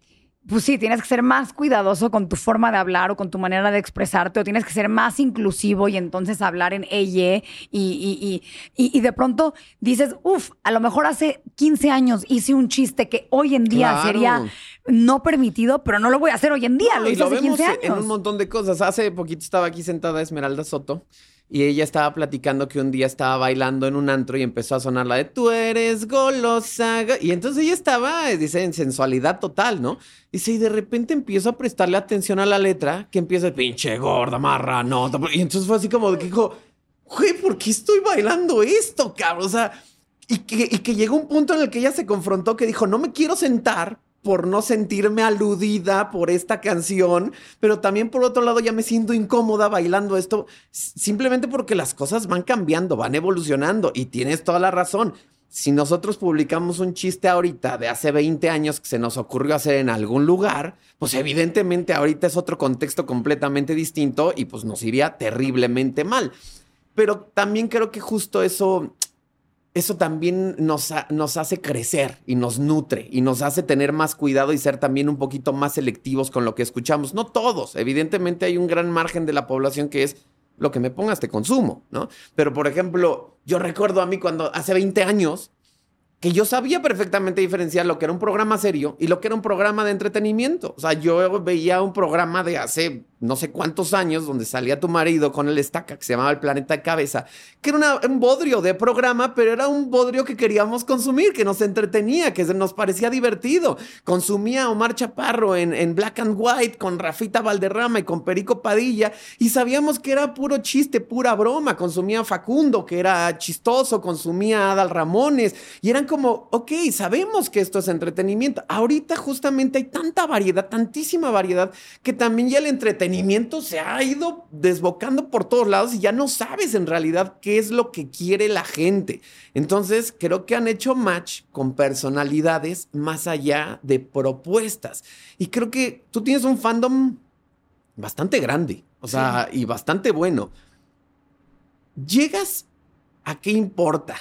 pues sí, tienes que ser más cuidadoso con tu forma de hablar o con tu manera de expresarte, o tienes que ser más inclusivo y entonces hablar en ella. Y, y, de pronto dices, uff, a lo mejor hace 15 años hice un chiste que hoy en día sería no permitido, pero no lo voy a hacer hoy en día. lo hice hace 15 años. En un montón de cosas. Hace poquito estaba aquí sentada Esmeralda Soto y ella estaba platicando que un día estaba bailando en un antro y empezó a sonar la de tú eres golosa. Y entonces ella estaba, dice, en sensualidad total, ¿no? Dice, y de repente empiezo a prestarle atención a la letra, que empieza, pinche gorda, marra, no. Y entonces fue así como que dijo, güey, ¿por qué estoy bailando esto, cabrón? O sea, y que, y que llegó un punto en el que ella se confrontó que dijo, no me quiero sentar por no sentirme aludida por esta canción, pero también por otro lado ya me siento incómoda bailando esto, simplemente porque las cosas van cambiando, van evolucionando y tienes toda la razón. Si nosotros publicamos un chiste ahorita de hace 20 años que se nos ocurrió hacer en algún lugar, pues evidentemente ahorita es otro contexto completamente distinto y pues nos iría terriblemente mal. Pero también creo que justo eso eso también nos, nos, hace crecer y nos nutre y nos hace tener más cuidado y ser también un poquito más selectivos con lo que escuchamos. No todos, evidentemente hay un gran margen de la población que es lo que me pongas te consumo, ¿no? Pero por ejemplo, yo recuerdo a mí cuando hace 20 años que yo sabía perfectamente diferenciar lo que era un programa serio y lo que era un programa de entretenimiento. O sea, yo veía un programa de hace no sé cuántos años donde salía tu marido con el estaca que se llamaba El Planeta de Cabeza, que era un bodrio de programa, pero era un bodrio que queríamos consumir, que nos entretenía, que nos parecía divertido. Consumía Omar Chaparro en, en Black and White con Rafita Valderrama y con Perico Padilla y sabíamos que era puro chiste, pura broma. Consumía Facundo, que era chistoso, consumía Adal Ramones y eran como, ok, sabemos que esto es entretenimiento. Ahorita justamente hay tanta variedad, tantísima variedad, que también ya el entretenimiento se ha ido desbocando por todos lados y ya no sabes en realidad qué es lo que quiere la gente. Entonces, creo que han hecho match con personalidades más allá de propuestas. Y creo que tú tienes un fandom bastante grande, o sea, y bastante bueno. Llegas a qué importa.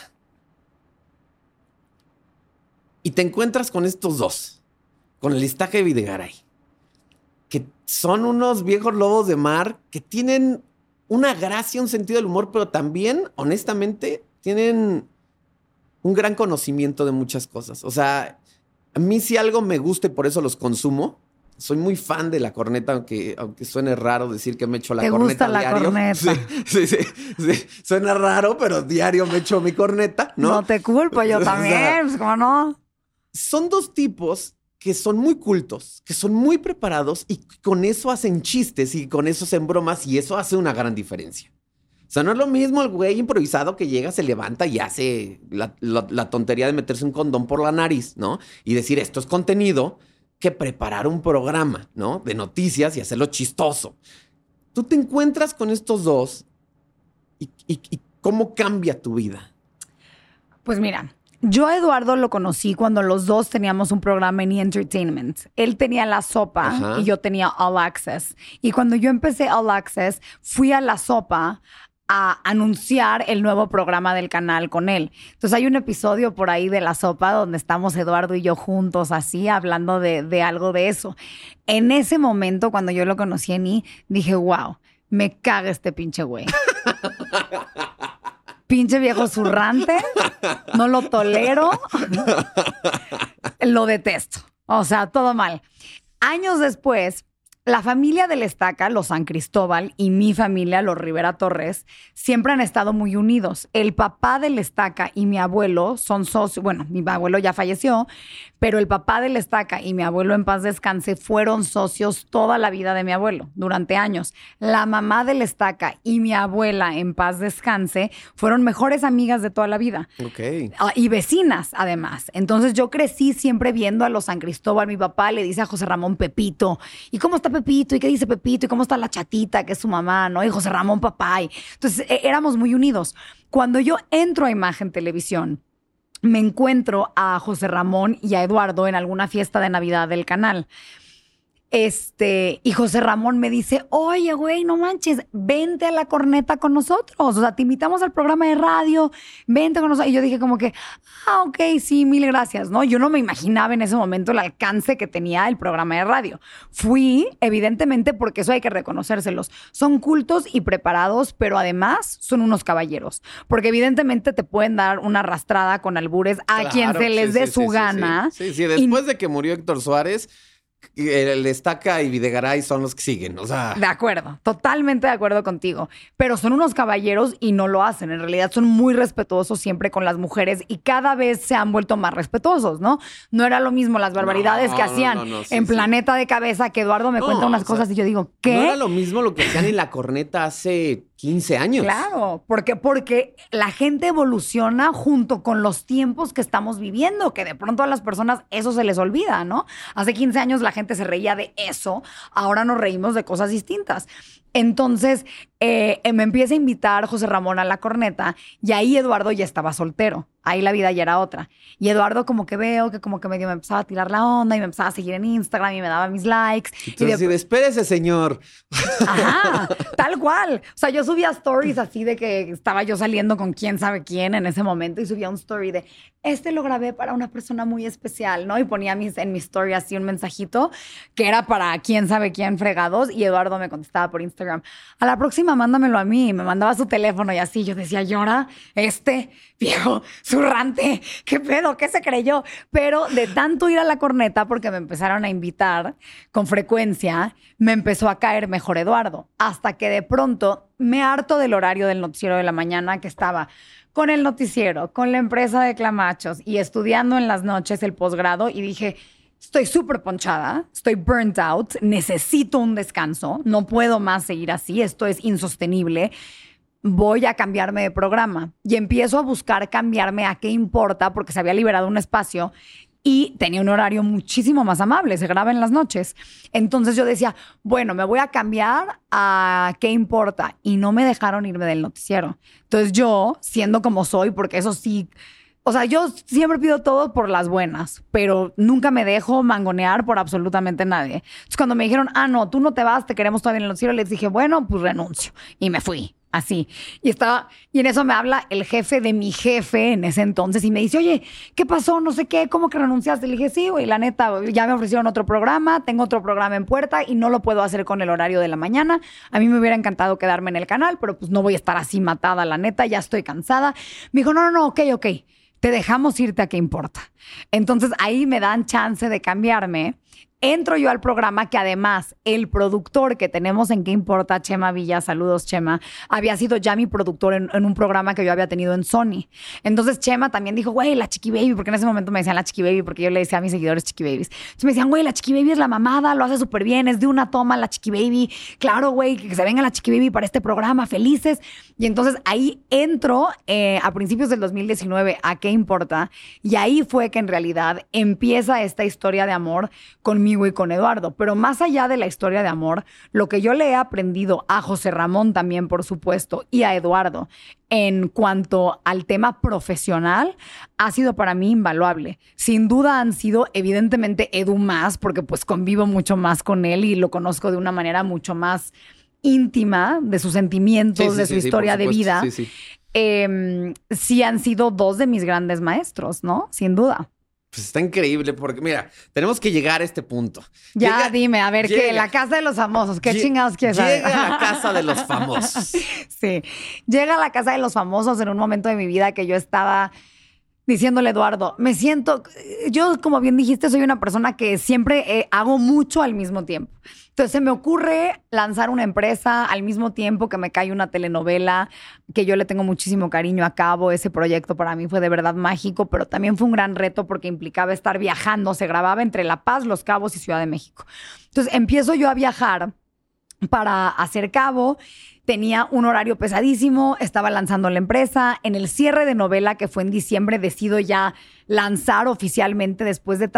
Y te encuentras con estos dos, con el listaje de Videgaray que son unos viejos lobos de mar que tienen una gracia, un sentido del humor, pero también, honestamente, tienen un gran conocimiento de muchas cosas. O sea, a mí si algo me gusta y por eso los consumo, soy muy fan de la corneta, aunque, aunque suene raro decir que me echo la corneta gusta la Corneta. Sí, sí, sí, Suena raro, pero diario me echo mi corneta, ¿no? No te culpo, yo también, pues, ¿cómo no? Son dos tipos que son muy cultos, que son muy preparados y con eso hacen chistes y con eso hacen bromas y eso hace una gran diferencia. O sea, no es lo mismo el güey improvisado que llega, se levanta y hace la, tontería de meterse un condón por la nariz, ¿no? Y decir esto es contenido, que preparar un programa, ¿no? De noticias y hacerlo chistoso. Tú te encuentras con estos dos y, cómo cambia tu vida. Pues mira, yo a Eduardo lo conocí cuando los dos teníamos un programa en E! Entertainment. Él tenía La Sopa y yo tenía All Access. Y cuando yo empecé All Access, fui a La Sopa a anunciar el nuevo programa del canal con él. Entonces hay un episodio por ahí de La Sopa donde estamos Eduardo y yo juntos así hablando de, de algo de eso. En ese momento, cuando yo lo conocí en I, dije, wow, me caga este pinche güey. pinche viejo zurrante, no lo tolero, lo detesto. O sea, todo mal. Años después, la familia del Estaca, los San Cristóbal, y mi familia, los Rivera Torres, siempre han estado muy unidos. El papá del Estaca y mi abuelo son socios, bueno, mi abuelo ya falleció, pero el papá del Estaca y mi abuelo en paz descanse fueron socios toda la vida de mi abuelo, durante años. La mamá del Estaca y mi abuela en paz descanse fueron mejores amigas de toda la vida. Ok. Ah, y vecinas, además. Entonces yo crecí siempre viendo a los San Cristóbal. Mi papá le dice a José Ramón Pepito, ¿y cómo está Pepito? ¿Y qué dice Pepito? ¿Y cómo está la chatita, que es su mamá? ¿No? Y José Ramón papá. Y- Entonces e- éramos muy unidos. Cuando yo entro a Imagen Televisión, me encuentro a José Ramón y a Eduardo en alguna fiesta de Navidad del canal. Este, y José Ramón me dice, oye, güey, no manches, vente a la corneta con nosotros. O sea, te invitamos al programa de radio, vente con nosotros. Y yo dije como que, ah, ok, sí, mil gracias, ¿no? Yo no me imaginaba en ese momento el alcance que tenía el programa de radio. Fui, evidentemente, porque eso hay que reconocérselos. Son cultos y preparados, pero además son unos caballeros. Porque evidentemente te pueden dar una arrastrada con albures a quien se les sí, dé sí, su sí, gana. Sí, sí. Y- después de que murió Héctor Suárez, el Estaca y Videgaray son los que siguen. O sea, De acuerdo, totalmente de acuerdo contigo. Pero son unos caballeros y no lo hacen. En realidad son muy respetuosos siempre con las mujeres y cada vez se han vuelto más respetuosos, ¿no? No era lo mismo las barbaridades No, que hacían no, no, sí, en sí. Planeta de Cabeza, que Eduardo me cuenta unas sea, cosas y yo digo, ¿qué? no era lo mismo lo que hacían en la corneta hace 15 años. Claro, porque porque la gente evoluciona junto con los tiempos que estamos viviendo, que de pronto a las personas eso se les olvida, ¿no? Hace 15 años la gente se reía de eso, ahora nos reímos de cosas distintas. Entonces, eh, me empieza a invitar José Ramón a la corneta y ahí Eduardo ya estaba soltero. Ahí la vida ya era otra. Y Eduardo como que veo que como que medio me empezaba a tirar la onda y me empezaba a seguir en Instagram y me daba mis likes. Y Y de, espérese, señor. Ajá, tal cual. O sea, yo subía stories así de que estaba yo saliendo con quién sabe quién en ese momento y subía un story de, este lo grabé para una persona muy especial, ¿no? Y ponía mis, en mi story así un mensajito que era para quién sabe quién fregados y Eduardo me contestaba por Instagram, a la próxima mándamelo a mí y me mandaba su teléfono y así yo decía, llora, este viejo zurrante, ¿qué pedo? ¿Qué se creyó? Pero de tanto ir a la corneta, porque me empezaron a invitar con frecuencia, me empezó a caer mejor Eduardo. Hasta que de pronto me harto del horario del noticiero de la mañana que estaba con el noticiero, con la empresa de Clamachos y estudiando en las noches el posgrado y dije, estoy súper ponchada, estoy burnt out, necesito un descanso, no puedo más seguir así, esto es insostenible voy a cambiarme de programa. Y empiezo a buscar cambiarme a qué importa, porque se había liberado un espacio y tenía un horario muchísimo más amable, se graba en las noches. Entonces yo decía, bueno, me voy a cambiar a qué importa. Y no me dejaron irme del noticiero. Entonces yo, siendo como soy, porque eso sí... O sea, yo siempre pido todo por las buenas, pero nunca me dejo mangonear por absolutamente nadie. Entonces, cuando me dijeron, ah, no, tú no te vas, te queremos todavía en el noticiero, les dije, bueno, pues renuncio. Y me fui, así. Y estaba, y en eso me habla el jefe de mi jefe en ese entonces y me dice, oye, ¿qué pasó? No sé qué, ¿cómo que renunciaste? Le dije, sí, güey, la neta, ya me ofrecieron otro programa, tengo otro programa en puerta y no lo puedo hacer con el horario de la mañana. A mí me hubiera encantado quedarme en el canal, pero pues no voy a estar así matada, la neta, ya estoy cansada. Me dijo, no, no, no, ok, ok te dejamos irte a qué importa. Entonces ahí me dan chance de cambiarme. Entro yo al programa que además el productor que tenemos en qué importa, Chema Villa, saludos Chema, había sido ya mi productor en, un programa que yo había tenido en Sony. Entonces Chema también dijo, güey, la Chiqui Baby, porque en ese momento me decían la Chiqui Baby, porque yo le decía a mis seguidores Chiqui Babies. Entonces me decían, güey, la Chiqui Baby es la mamada, lo hace súper bien, es de una toma la Chiqui Baby. Claro, güey, que se venga la Chiqui Baby para este programa, felices. Y entonces ahí entro eh, a principios del 2019 a qué importa. Y ahí fue que en realidad empieza esta historia de amor conmigo y con Eduardo. Pero más allá de la historia de amor, lo que yo le he aprendido a José Ramón también, por supuesto, y a Eduardo en cuanto al tema profesional ha sido para mí invaluable. Sin duda han sido evidentemente Edu más, porque pues convivo mucho más con él y lo conozco de una manera mucho más íntima de sus sentimientos, de su historia de vida, em, sí han sido dos de mis grandes maestros, ¿no? Sin duda. Pues está increíble porque, mira, tenemos que llegar a este punto. Ya, dime, a ver, ¿qué? La casa de los famosos, ¿qué chingados quieres saber? Llega a la casa de los famosos. sí, llega a la casa de los famosos en un momento de mi vida que yo estaba diciéndole Eduardo, me siento, yo como bien dijiste, soy una persona que siempre eh, hago mucho al mismo tiempo. Entonces se me ocurre lanzar una empresa al mismo tiempo que me cae una telenovela, que yo le tengo muchísimo cariño a cabo. Ese proyecto para mí fue de verdad mágico, pero también fue un gran reto porque implicaba estar viajando. Se grababa entre La Paz, Los Cabos y Ciudad de México. Entonces empiezo yo a viajar para hacer cabo tenía un horario pesadísimo, estaba lanzando la empresa. En el cierre de novela, que fue en diciembre, decido ya lanzar oficialmente después de...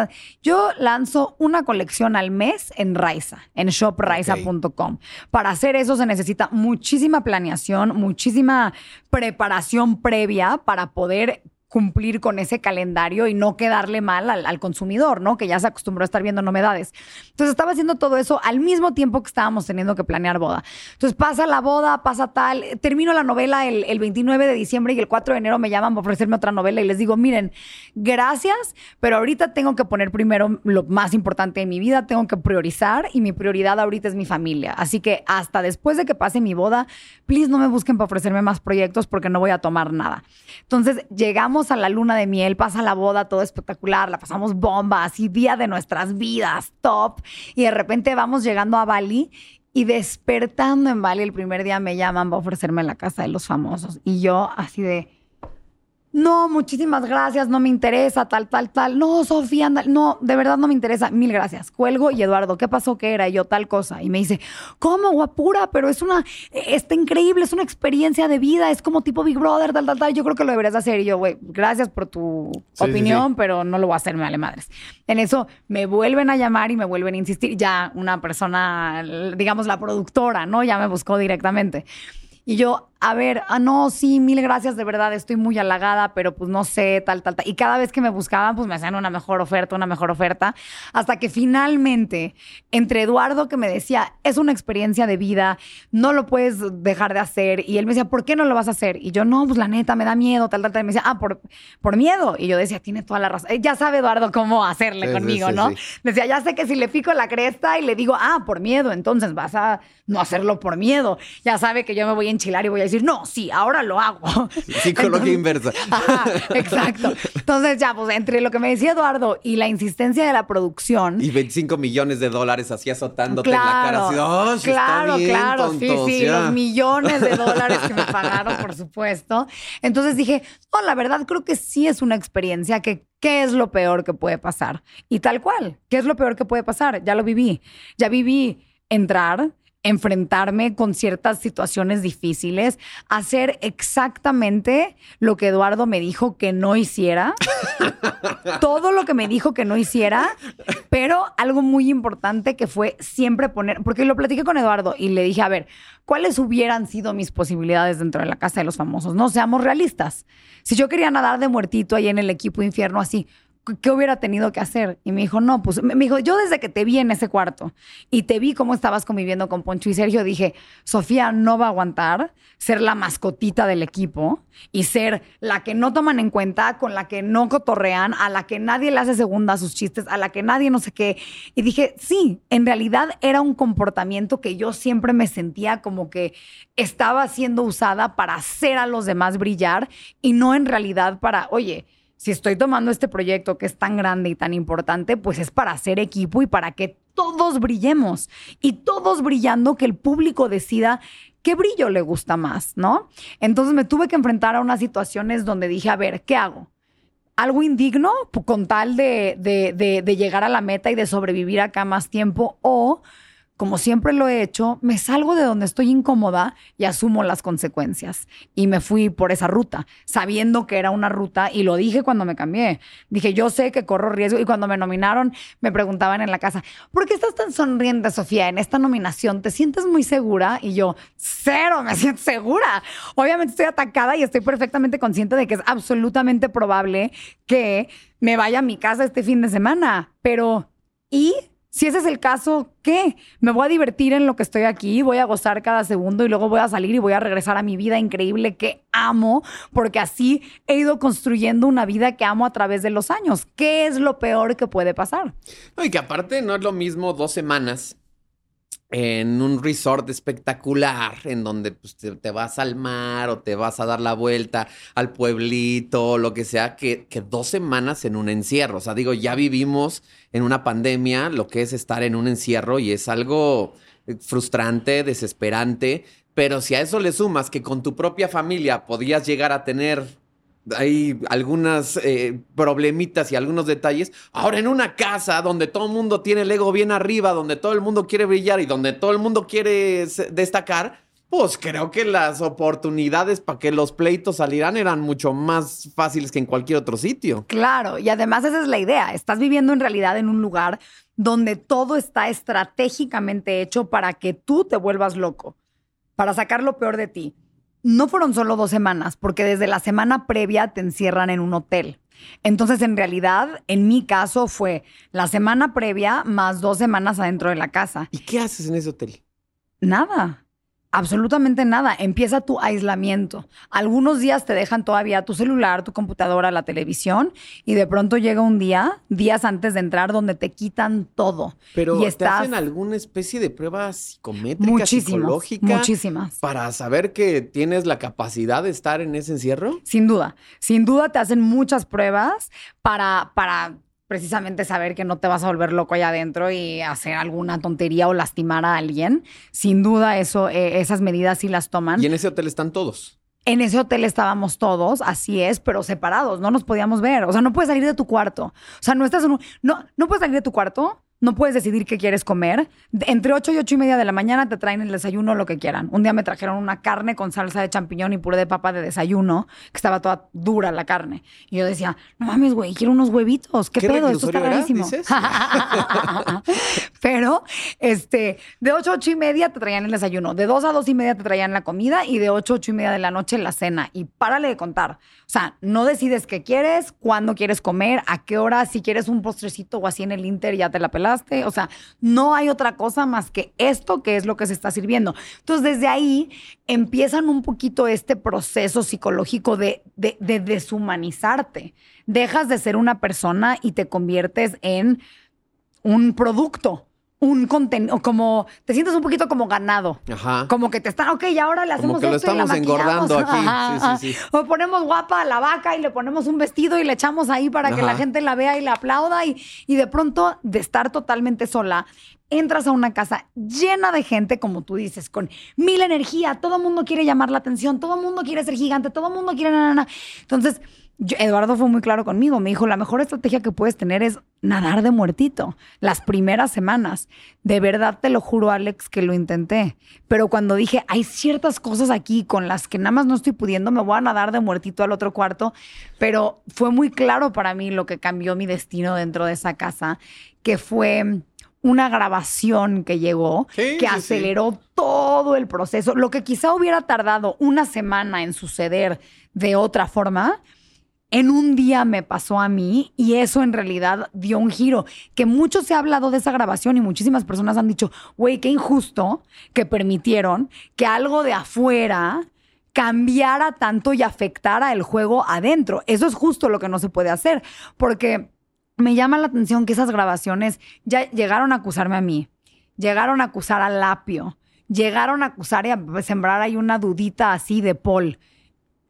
Yo lanzo una colección al mes en Raiza, en shopraiza.com. Para hacer eso se necesita muchísima planeación, muchísima preparación previa para poder cumplir con ese calendario y no quedarle mal al, consumidor, ¿no? Que ya se acostumbró a estar viendo novedades. Entonces estaba haciendo todo eso al mismo tiempo que estábamos teniendo que planear boda. Entonces pasa la boda, pasa tal, termino la novela el, el 29 de diciembre y el 4 de enero me llaman para ofrecerme otra novela y les digo, miren, gracias, pero ahorita tengo que poner primero lo más importante de mi vida, tengo que priorizar y mi prioridad ahorita es mi familia. Así que hasta después de que pase mi boda, please no me busquen para ofrecerme más proyectos porque no voy a tomar nada. Entonces llegamos a la luna de miel, pasa la boda, todo espectacular, la pasamos bomba, así día de nuestras vidas, top. Y de repente vamos llegando a Bali y despertando en Bali el primer día me llaman a ofrecerme la casa de los famosos. Y yo así de no, muchísimas gracias, no me interesa, tal, tal, tal. No, Sofía, no, de verdad no me interesa, mil gracias. Cuelgo y Eduardo, ¿qué pasó? ¿Qué era? Y yo, tal cosa. Y me dice, ¿cómo, guapura? Pero es una, está increíble, es una experiencia de vida, es como tipo Big Brother, tal, tal, tal. Yo creo que lo deberías hacer. Y yo, güey, gracias por tu opinión, pero no lo voy a hacer, me vale madres. En eso me vuelven a llamar y me vuelven a insistir. Ya una persona, digamos, la productora, ¿no? Ya me buscó directamente. Y yo, a ver, ah, no, sí, mil gracias, de verdad, estoy muy halagada, pero pues no sé, tal, tal, tal. Y cada vez que me buscaban, pues me hacían una mejor oferta, una mejor oferta, hasta que finalmente, entre Eduardo que me decía, es una experiencia de vida, no lo puedes dejar de hacer, y él me decía, ¿por qué no lo vas a hacer? Y yo, no, pues la neta, me da miedo, tal, tal, tal. Y me decía, ah, por, por miedo. Y yo decía, tiene toda la razón. Ya sabe Eduardo cómo hacerle conmigo, ¿no? Decía, ya sé que si le pico la cresta y le digo, ah, por miedo, entonces vas a no hacerlo por miedo. Ya sabe que yo me voy a enchilar y voy a decir, no, sí, ahora lo hago. Psicología inversa. exacto. Entonces ya, pues entre lo que me decía Eduardo y la insistencia de la producción. Y 25 millones de dólares así azotándote en la cara. Así, claro, claro, sí, sí, los millones de dólares que me pagaron, por supuesto. Entonces dije, no, la verdad creo que sí es una experiencia que ¿Qué es lo peor que puede pasar? Y tal cual, ¿qué es lo peor que puede pasar? Ya lo viví. Ya viví entrar, enfrentarme con ciertas situaciones difíciles, hacer exactamente lo que Eduardo me dijo que no hiciera, todo lo que me dijo que no hiciera, pero algo muy importante que fue siempre poner, porque lo platiqué con Eduardo y le dije, a ver, ¿cuáles hubieran sido mis posibilidades dentro de la casa de los famosos? No, seamos realistas. Si yo quería nadar de muertito ahí en el equipo infierno así, ¿qué hubiera tenido que hacer? Y me dijo, no, pues me dijo, yo desde que te vi en ese cuarto y te vi cómo estabas conviviendo con Poncho y Sergio, dije, Sofía no va a aguantar ser la mascotita del equipo y ser la que no toman en cuenta, con la que no cotorrean, a la que nadie le hace segunda sus chistes, a la que nadie no sé qué. Y dije, sí, en realidad era un comportamiento que yo siempre me sentía como que estaba siendo usada para hacer a los demás brillar y no en realidad para, oye, si estoy tomando este proyecto que es tan grande y tan importante, pues es para hacer equipo y para que todos brillemos y todos brillando, que el público decida qué brillo le gusta más, ¿no? Entonces me tuve que enfrentar a unas situaciones donde dije, a ver, ¿qué hago? ¿Algo indigno con tal de, de, de llegar a la meta y de sobrevivir acá más tiempo? ¿O como siempre lo he hecho, me salgo de donde estoy incómoda y asumo las consecuencias. Y me fui por esa ruta, sabiendo que era una ruta, y lo dije cuando me cambié. Dije, yo sé que corro riesgo. Y cuando me nominaron, me preguntaban en la casa, ¿por qué estás tan sonriente, Sofía, en esta nominación? ¿Te sientes muy segura? Y yo, cero, me siento segura. Obviamente estoy atacada y estoy perfectamente consciente de que es absolutamente probable que me vaya a mi casa este fin de semana. Pero, ¿y Si ese es el caso, ¿qué? Me voy a divertir en lo que estoy aquí, voy a gozar cada segundo y luego voy a salir y voy a regresar a mi vida increíble que amo, porque así he ido construyendo una vida que amo a través de los años. ¿Qué es lo peor que puede pasar? y que aparte no es lo mismo dos semanas en un resort espectacular, en donde pues, te, vas al mar o te vas a dar la vuelta al pueblito, lo que sea, que, que, dos semanas en un encierro. O sea, digo, ya vivimos en una pandemia lo que es estar en un encierro y es algo eh, frustrante, desesperante. Pero si a eso le sumas que con tu propia familia podías llegar a tener hay algunas eh, problemitas y algunos detalles. Ahora en una casa donde todo el mundo tiene el ego bien arriba, donde todo el mundo quiere brillar y donde todo el mundo quiere destacar, pues creo que las oportunidades para que los pleitos salieran eran mucho más fáciles que en cualquier otro sitio. Claro, y además esa es la idea. Estás viviendo en realidad en un lugar donde todo está estratégicamente hecho para que tú te vuelvas loco, para sacar lo peor de ti no fueron solo dos semanas, porque desde la semana previa te encierran en un hotel. Entonces, en realidad, en mi caso fue la semana previa más dos semanas adentro de la casa. ¿Y qué haces en ese hotel? Nada. Absolutamente nada. Empieza tu aislamiento. Algunos días te dejan todavía tu celular, tu computadora, la televisión y de pronto llega un día, días antes de entrar, donde te quitan todo. Pero y ¿te hacen alguna especie de prueba psicométrica, muchísimas, psicológica? Muchísimas. Para saber que tienes la capacidad de estar en ese encierro? Sin duda. Sin duda te hacen muchas pruebas para, para precisamente saber que no te vas a volver loco allá adentro y hacer alguna tontería o lastimar a alguien. Sin duda, eso, eh, esas medidas sí las toman. ¿Y en ese hotel están todos? En ese hotel estábamos todos, así es, pero separados, no nos podíamos ver. O sea, no puedes salir de tu cuarto. O sea, no estás en un, no, no puedes salir de tu cuarto no puedes decidir qué quieres comer. Entre 8 y 8 y media de la mañana te traen el desayuno lo que quieran. Un día me trajeron una carne con salsa de champiñón y puré de papa de desayuno, que estaba toda dura la carne. Y yo decía, no mames, güey, quiero unos huevitos. ¿Qué, pedo? Esto está rarísimo. Pero, este, de 8 a 8 y media te traían el desayuno. De 2 a 2 y media te traían la comida y de 8 a 8 y media de la noche la cena. Y párale de contar. O sea, no decides qué quieres, cuándo quieres comer, a qué hora, si quieres un postrecito o así en el Inter ya te la pelas o sea, no hay otra cosa más que esto que es lo que se está sirviendo. Entonces, desde ahí empiezan un poquito este proceso psicológico de, de, de deshumanizarte. Dejas de ser una persona y te conviertes en un producto un contenido, como te sientes un poquito como ganado. Ajá. Como que te están, ok, y ahora le hacemos como que esto lo estamos engordando aquí. Sí, sí, sí. O ponemos guapa a la vaca y le ponemos un vestido y le echamos ahí para que la gente la vea y la aplauda. Y, y de pronto, de estar totalmente sola, entras a una casa llena de gente, como tú dices, con mil energía, todo el mundo quiere llamar la atención, todo el mundo quiere ser gigante, todo el mundo quiere... Entonces, Eduardo fue muy claro conmigo. Me dijo, la mejor estrategia que puedes tener es nadar de muertito. Las primeras semanas. De verdad te lo juro, Alex, que lo intenté. Pero cuando dije, hay ciertas cosas aquí con las que nada más no estoy pudiendo, me voy a nadar de muertito al otro cuarto. Pero fue muy claro para mí lo que cambió mi destino dentro de esa casa, que fue una grabación que llegó, que aceleró todo el proceso. Lo que quizá hubiera tardado una semana en suceder de otra forma, en un día me pasó a mí y eso en realidad dio un giro. Que mucho se ha hablado de esa grabación y muchísimas personas han dicho, güey, qué injusto que permitieron que algo de afuera cambiara tanto y afectara el juego adentro. Eso es justo lo que no se puede hacer, porque me llama la atención que esas grabaciones ya llegaron a acusarme a mí, llegaron a acusar a Lapio, llegaron a acusar y a sembrar ahí una dudita así de Paul.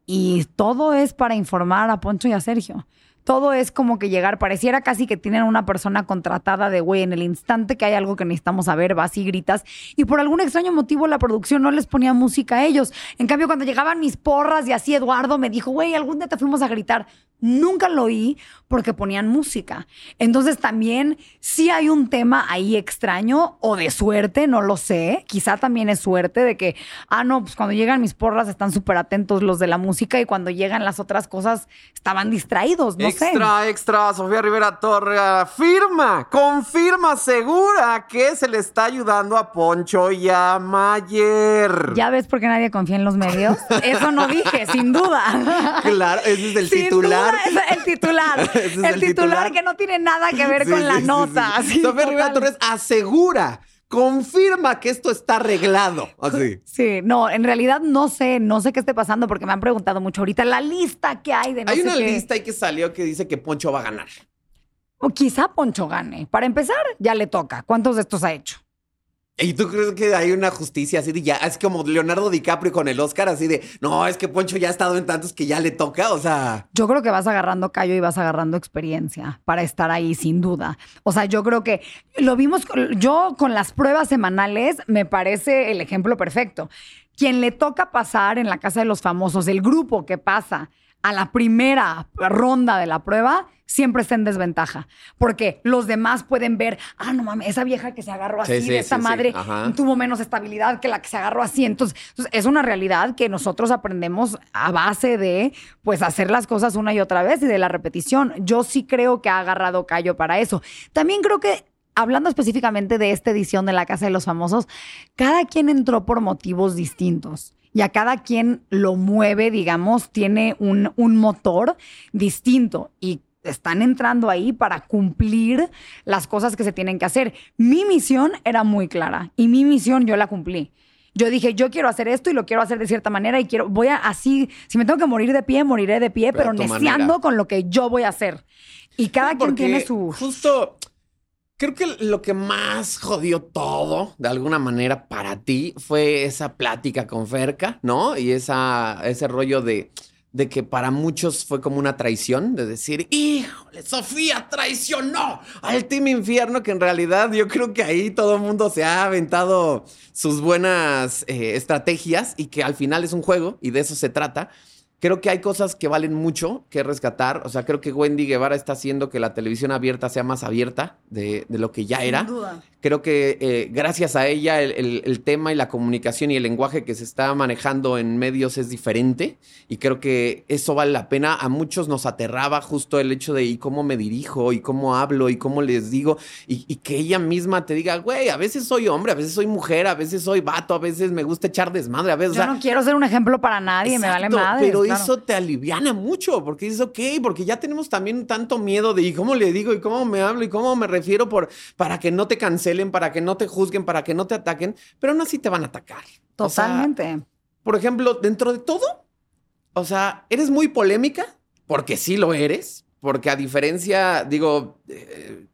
Y todo es para informar a Poncho y a Sergio. Todo es como que llegar, pareciera casi que tienen una persona contratada de, güey, en el instante que hay algo que necesitamos saber, vas y gritas. Y por algún extraño motivo la producción no les ponía música a ellos. En cambio, cuando llegaban mis porras y así Eduardo me dijo, güey, algún día te fuimos a gritar. Nunca lo oí porque ponían música. Entonces también sí hay un tema ahí extraño o de suerte, no lo sé. Quizá también es suerte de que, ah, no, pues cuando llegan mis porras están súper atentos los de la música y cuando llegan las otras cosas estaban distraídos. No sé. Extra, extra, Sofía Rivera Torre afirma, confirma, segura que se le está ayudando a Poncho y a Mayer. ¿Ya ves por qué nadie confía en los medios? Eso no dije, sin duda. Claro, ese es el Sin titular. duda, es el titular. Ese es el, el titular, titular. que no tiene nada que ver Sí, con la sí, sí, nota. Sofía Rivera. Torres asegura, confirma que esto está arreglado. Así. Sí, no, en realidad no sé, no sé qué esté pasando porque me han preguntado mucho ahorita la lista que hay de no Hay sé una qué. lista que salió que dice que Poncho va a ganar. O quizá Poncho gane. Para empezar, ya le toca. ¿Cuántos de estos ha hecho? ¿Y tú crees que hay una justicia así de ya? Es como Leonardo DiCaprio con el Oscar, así de no, es que Poncho ya ha estado en tantos que ya le toca. O sea, Yo creo que vas agarrando callo y vas agarrando experiencia para estar ahí, sin duda. O sea, yo creo que lo vimos, yo con las pruebas semanales me parece el ejemplo perfecto. Quien le toca pasar en la casa de los famosos, el grupo que pasa a la primera ronda de la prueba, siempre está en desventaja. Porque los demás pueden ver, ah, no mames, esa vieja que se agarró así Sí, sí, de esta sí, madre tuvo menos estabilidad que la que se agarró así. Entonces, entonces, es una realidad que nosotros aprendemos a base de, pues, hacer las cosas una y otra vez y de la repetición. Yo sí creo que ha agarrado callo para eso. También creo que, hablando específicamente de esta edición de La Casa de los Famosos, cada quien entró por motivos distintos. Y a cada quien lo mueve, digamos, tiene un, un motor distinto. Y están entrando ahí para cumplir las cosas que se tienen que hacer. Mi misión era muy clara y mi misión yo la cumplí. Yo dije, yo quiero hacer esto y lo quiero hacer de cierta manera y quiero, voy a así, si me tengo que morir de pie, moriré de pie, Pero pero, neciando manera. con lo que yo voy a hacer. Y cada quien tiene su... Justo, creo que lo que más jodió todo, de alguna manera, para ti, fue esa plática con Ferca, ¿no? Y esa, ese rollo de, de que para muchos fue como una traición, de decir, híjole, Sofía traicionó al Team Infierno, que en realidad yo creo que ahí todo el mundo se ha aventado sus buenas eh, estrategias y que al final es un juego y de eso se trata. Creo que hay cosas que valen mucho que rescatar. O sea, creo que Wendy Guevara está haciendo que la televisión abierta sea más abierta de, de lo que ya era. Creo que eh, gracias a ella el, el- el tema y la comunicación y el lenguaje que se está manejando en medios es diferente. Y creo que eso vale la pena. A muchos nos aterraba justo el hecho de ¿y cómo me dirijo? ¿Y cómo hablo? ¿Y cómo les digo? Y, y que ella misma te diga, güey, a veces soy hombre, a veces soy mujer, a veces soy vato, a veces me gusta echar desmadre, a veces... o Yo sea, no quiero ser un ejemplo para nadie, me vale Exacto, madre. Pero eso te aliviana mucho, porque dices, ok, porque ya tenemos también tanto miedo de, ¿y cómo le digo? ¿Y cómo me hablo? ¿Y cómo me refiero? Por, para que no te cancelen, para que no te juzguen, para que no te ataquen, pero aún así te van a atacar. O sea, Totalmente. por ejemplo, dentro de todo, o sea, eres muy polémica, porque sí lo eres, porque a diferencia, digo, eh,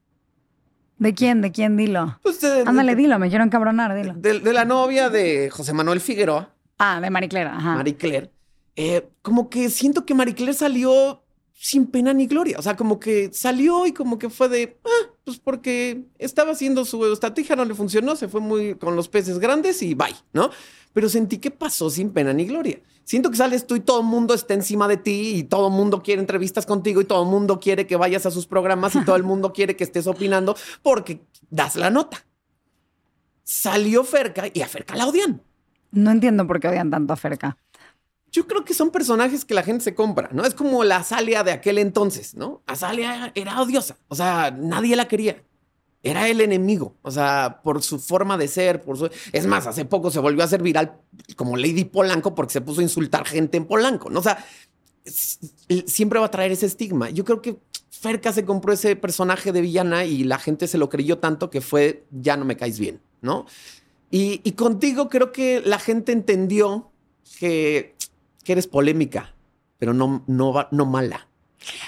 ¿De quién? ¿De quién? Dilo. pues de, Ándale, de- dilo, me quiero encabronar, dilo. de- de la novia de José Manuel Figueroa, Ah, de Mariclera, ajá. Marie Claire, eh, como que siento que Marie Claire salió sin pena ni gloria. O sea, como que salió y como que fue de, ah, pues porque estaba haciendo su estrategia, no le funcionó, se fue muy con los peces grandes y bye, ¿no? Pero sentí que pasó sin pena ni gloria. Siento que sales tú y todo el mundo está encima de ti y todo el mundo quiere entrevistas contigo y todo el mundo quiere que vayas a sus programas y todo el mundo quiere que estés opinando porque das la nota. Salió Ferca y a Ferca la odian. No entiendo por qué odian tanto a Ferca. Yo creo que son personajes que la gente se compra, ¿no? Es como la Azalia de aquel entonces, ¿no? Azalia era odiosa, o sea, nadie la quería. Era el enemigo, o sea, por su forma de ser, por su... Es más, hace poco se volvió a hacer viral como Lady Polanco porque se puso a insultar gente en Polanco, ¿no? O sea, siempre va a traer ese estigma. Yo creo que Ferca se compró ese personaje de villana y la gente se lo creyó tanto que fue, ya no me caes bien, ¿no? Y contigo creo que la gente entendió que, eres polémica, pero no, no, no mala.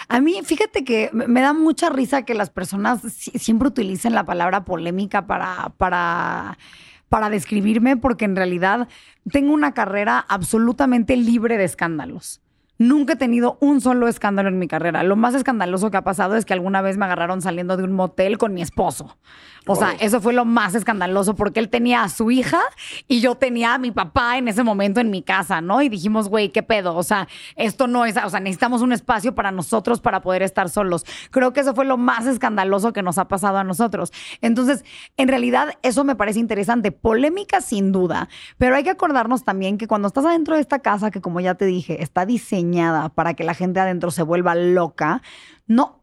A mí, fíjate que me da mucha risa que las personas si- siempre utilicen la palabra polémica para, para, para describirme, porque en realidad tengo una carrera absolutamente libre de escándalos. Nunca he tenido un solo escándalo en mi carrera. Lo más escandaloso que ha pasado es que alguna vez me agarraron saliendo de un motel con mi esposo. O sea, eso fue lo más escandaloso porque él tenía a su hija y yo tenía a mi papá en ese momento en mi casa, ¿no? Y dijimos, güey, ¿qué pedo? O sea, esto no es, o sea, necesitamos un espacio para nosotros para poder estar solos. Creo que eso fue lo más escandaloso que nos ha pasado a nosotros. Entonces, en realidad, eso me parece interesante. Polémica sin duda, pero hay que acordarnos también que cuando estás adentro de esta casa, que como ya te dije, está diseñada para que la gente adentro se vuelva loca, no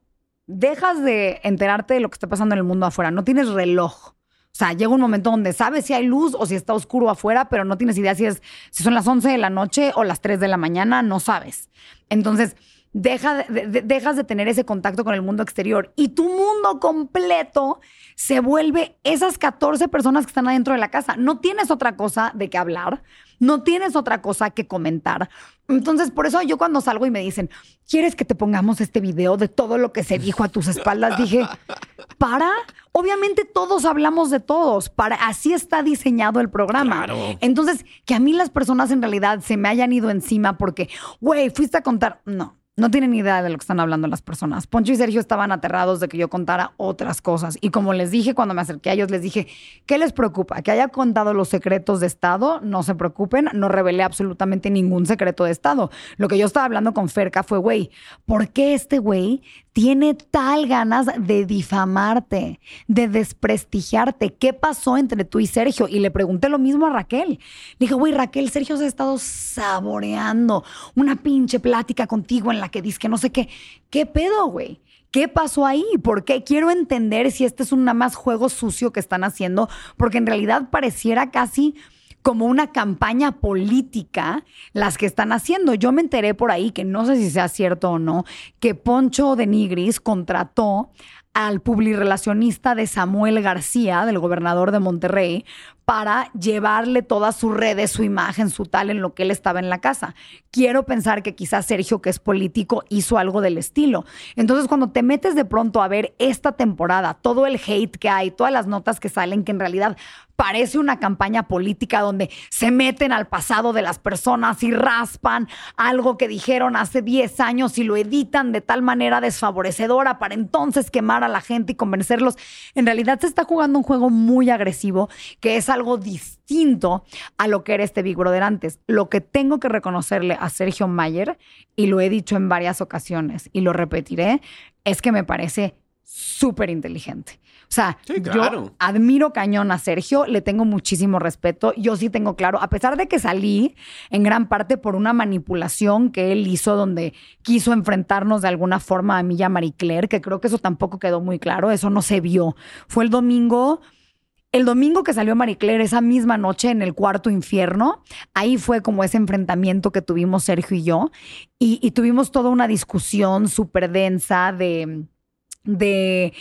dejas de enterarte de lo que está pasando en el mundo afuera. No tienes reloj. O sea, llega un momento donde sabes si hay luz o si está oscuro afuera, pero no tienes idea si, es, si son las 11 de la noche o las 3 de la mañana, no sabes. Entonces, deja dejas de tener ese contacto con el mundo exterior y tu mundo completo se vuelve esas 14 personas que están adentro de la casa. No tienes otra cosa de qué hablar, no tienes otra cosa que comentar. Entonces, por eso yo cuando salgo y me dicen, ¿quieres que te pongamos este video de todo lo que se dijo a tus espaldas? Dije, para. Obviamente todos hablamos de todos. Para, así está diseñado el programa. Entonces, que a mí las personas en realidad se me hayan ido encima porque, güey, fuiste a contar. No, no tienen idea de lo que están hablando las personas. Poncho y Sergio estaban aterrados de que yo contara otras cosas. Y como les dije cuando me acerqué a ellos, les dije, ¿qué les preocupa? Que haya contado los secretos de Estado, no se preocupen, no revelé absolutamente ningún secreto de Estado. Lo que yo estaba hablando con Ferca fue, güey, ¿por qué este güey tiene tal ganas de difamarte, de desprestigiarte? ¿Qué pasó entre tú y Sergio? Y le pregunté lo mismo a Raquel. Le dije, güey, Raquel, Sergio se ha estado saboreando una pinche plática contigo en la que dice que no sé qué. ¿Qué pedo, güey? ¿Qué pasó ahí? ¿Por qué? Quiero entender si este es un nada más juego sucio que están haciendo, porque en realidad pareciera casi como una campaña política las que están haciendo. Yo me enteré por ahí, que no sé si sea cierto o no, que Poncho de Nigris contrató al publirelacionista de Samuel García, del gobernador de Monterrey, para llevarle todas sus redes, su imagen, su tal en lo que él estaba en la casa. Quiero pensar que quizás Sergio, que es político, hizo algo del estilo. Entonces, cuando te metes de pronto a ver esta temporada, todo el hate que hay, todas las notas que salen, que en realidad parece una campaña política donde se meten al pasado de las personas y raspan algo que dijeron hace 10 años y lo editan de tal manera desfavorecedora para entonces quemar a la gente y convencerlos. En realidad se está jugando un juego muy agresivo que es algo distinto a lo que era este Big Brother antes. Lo que tengo que reconocerle a Sergio Mayer, y lo he dicho en varias ocasiones y lo repetiré, es que me parece súper inteligente. O sea, yo admiro cañón a Sergio, le tengo muchísimo respeto. Yo sí tengo claro, a pesar de que salí en gran parte por una manipulación que él hizo donde quiso enfrentarnos de alguna forma a mí y a Marie Claire, que creo que eso tampoco quedó muy claro, eso no se vio. Fue el domingo el domingo que salió Marie Claire, esa misma noche en el cuarto infierno, ahí fue como ese enfrentamiento que tuvimos Sergio y yo. Y, tuvimos toda una discusión súper densa de, de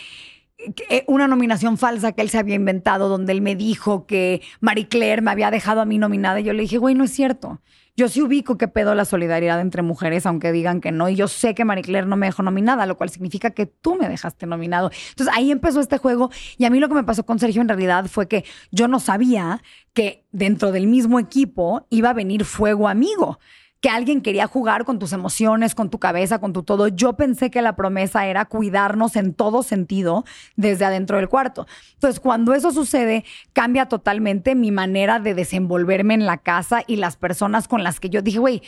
una nominación falsa que él se había inventado, donde él me dijo que Marie Claire me había dejado a mí nominada. Y yo le dije, güey, no es cierto. Yo sí ubico que pedo la solidaridad entre mujeres, aunque digan que no. Y yo sé que Marie Claire no me dejó nominada, lo cual significa que tú me dejaste nominado. Entonces ahí empezó este juego. Y a mí lo que me pasó con Sergio en realidad fue que yo no sabía que dentro del mismo equipo iba a venir fuego amigo que alguien quería jugar con tus emociones, con tu cabeza, con tu todo. Yo pensé que la promesa era cuidarnos en todo sentido desde adentro del cuarto. Entonces, cuando eso sucede, cambia totalmente mi manera de desenvolverme en la casa y las personas con las que yo dije, güey,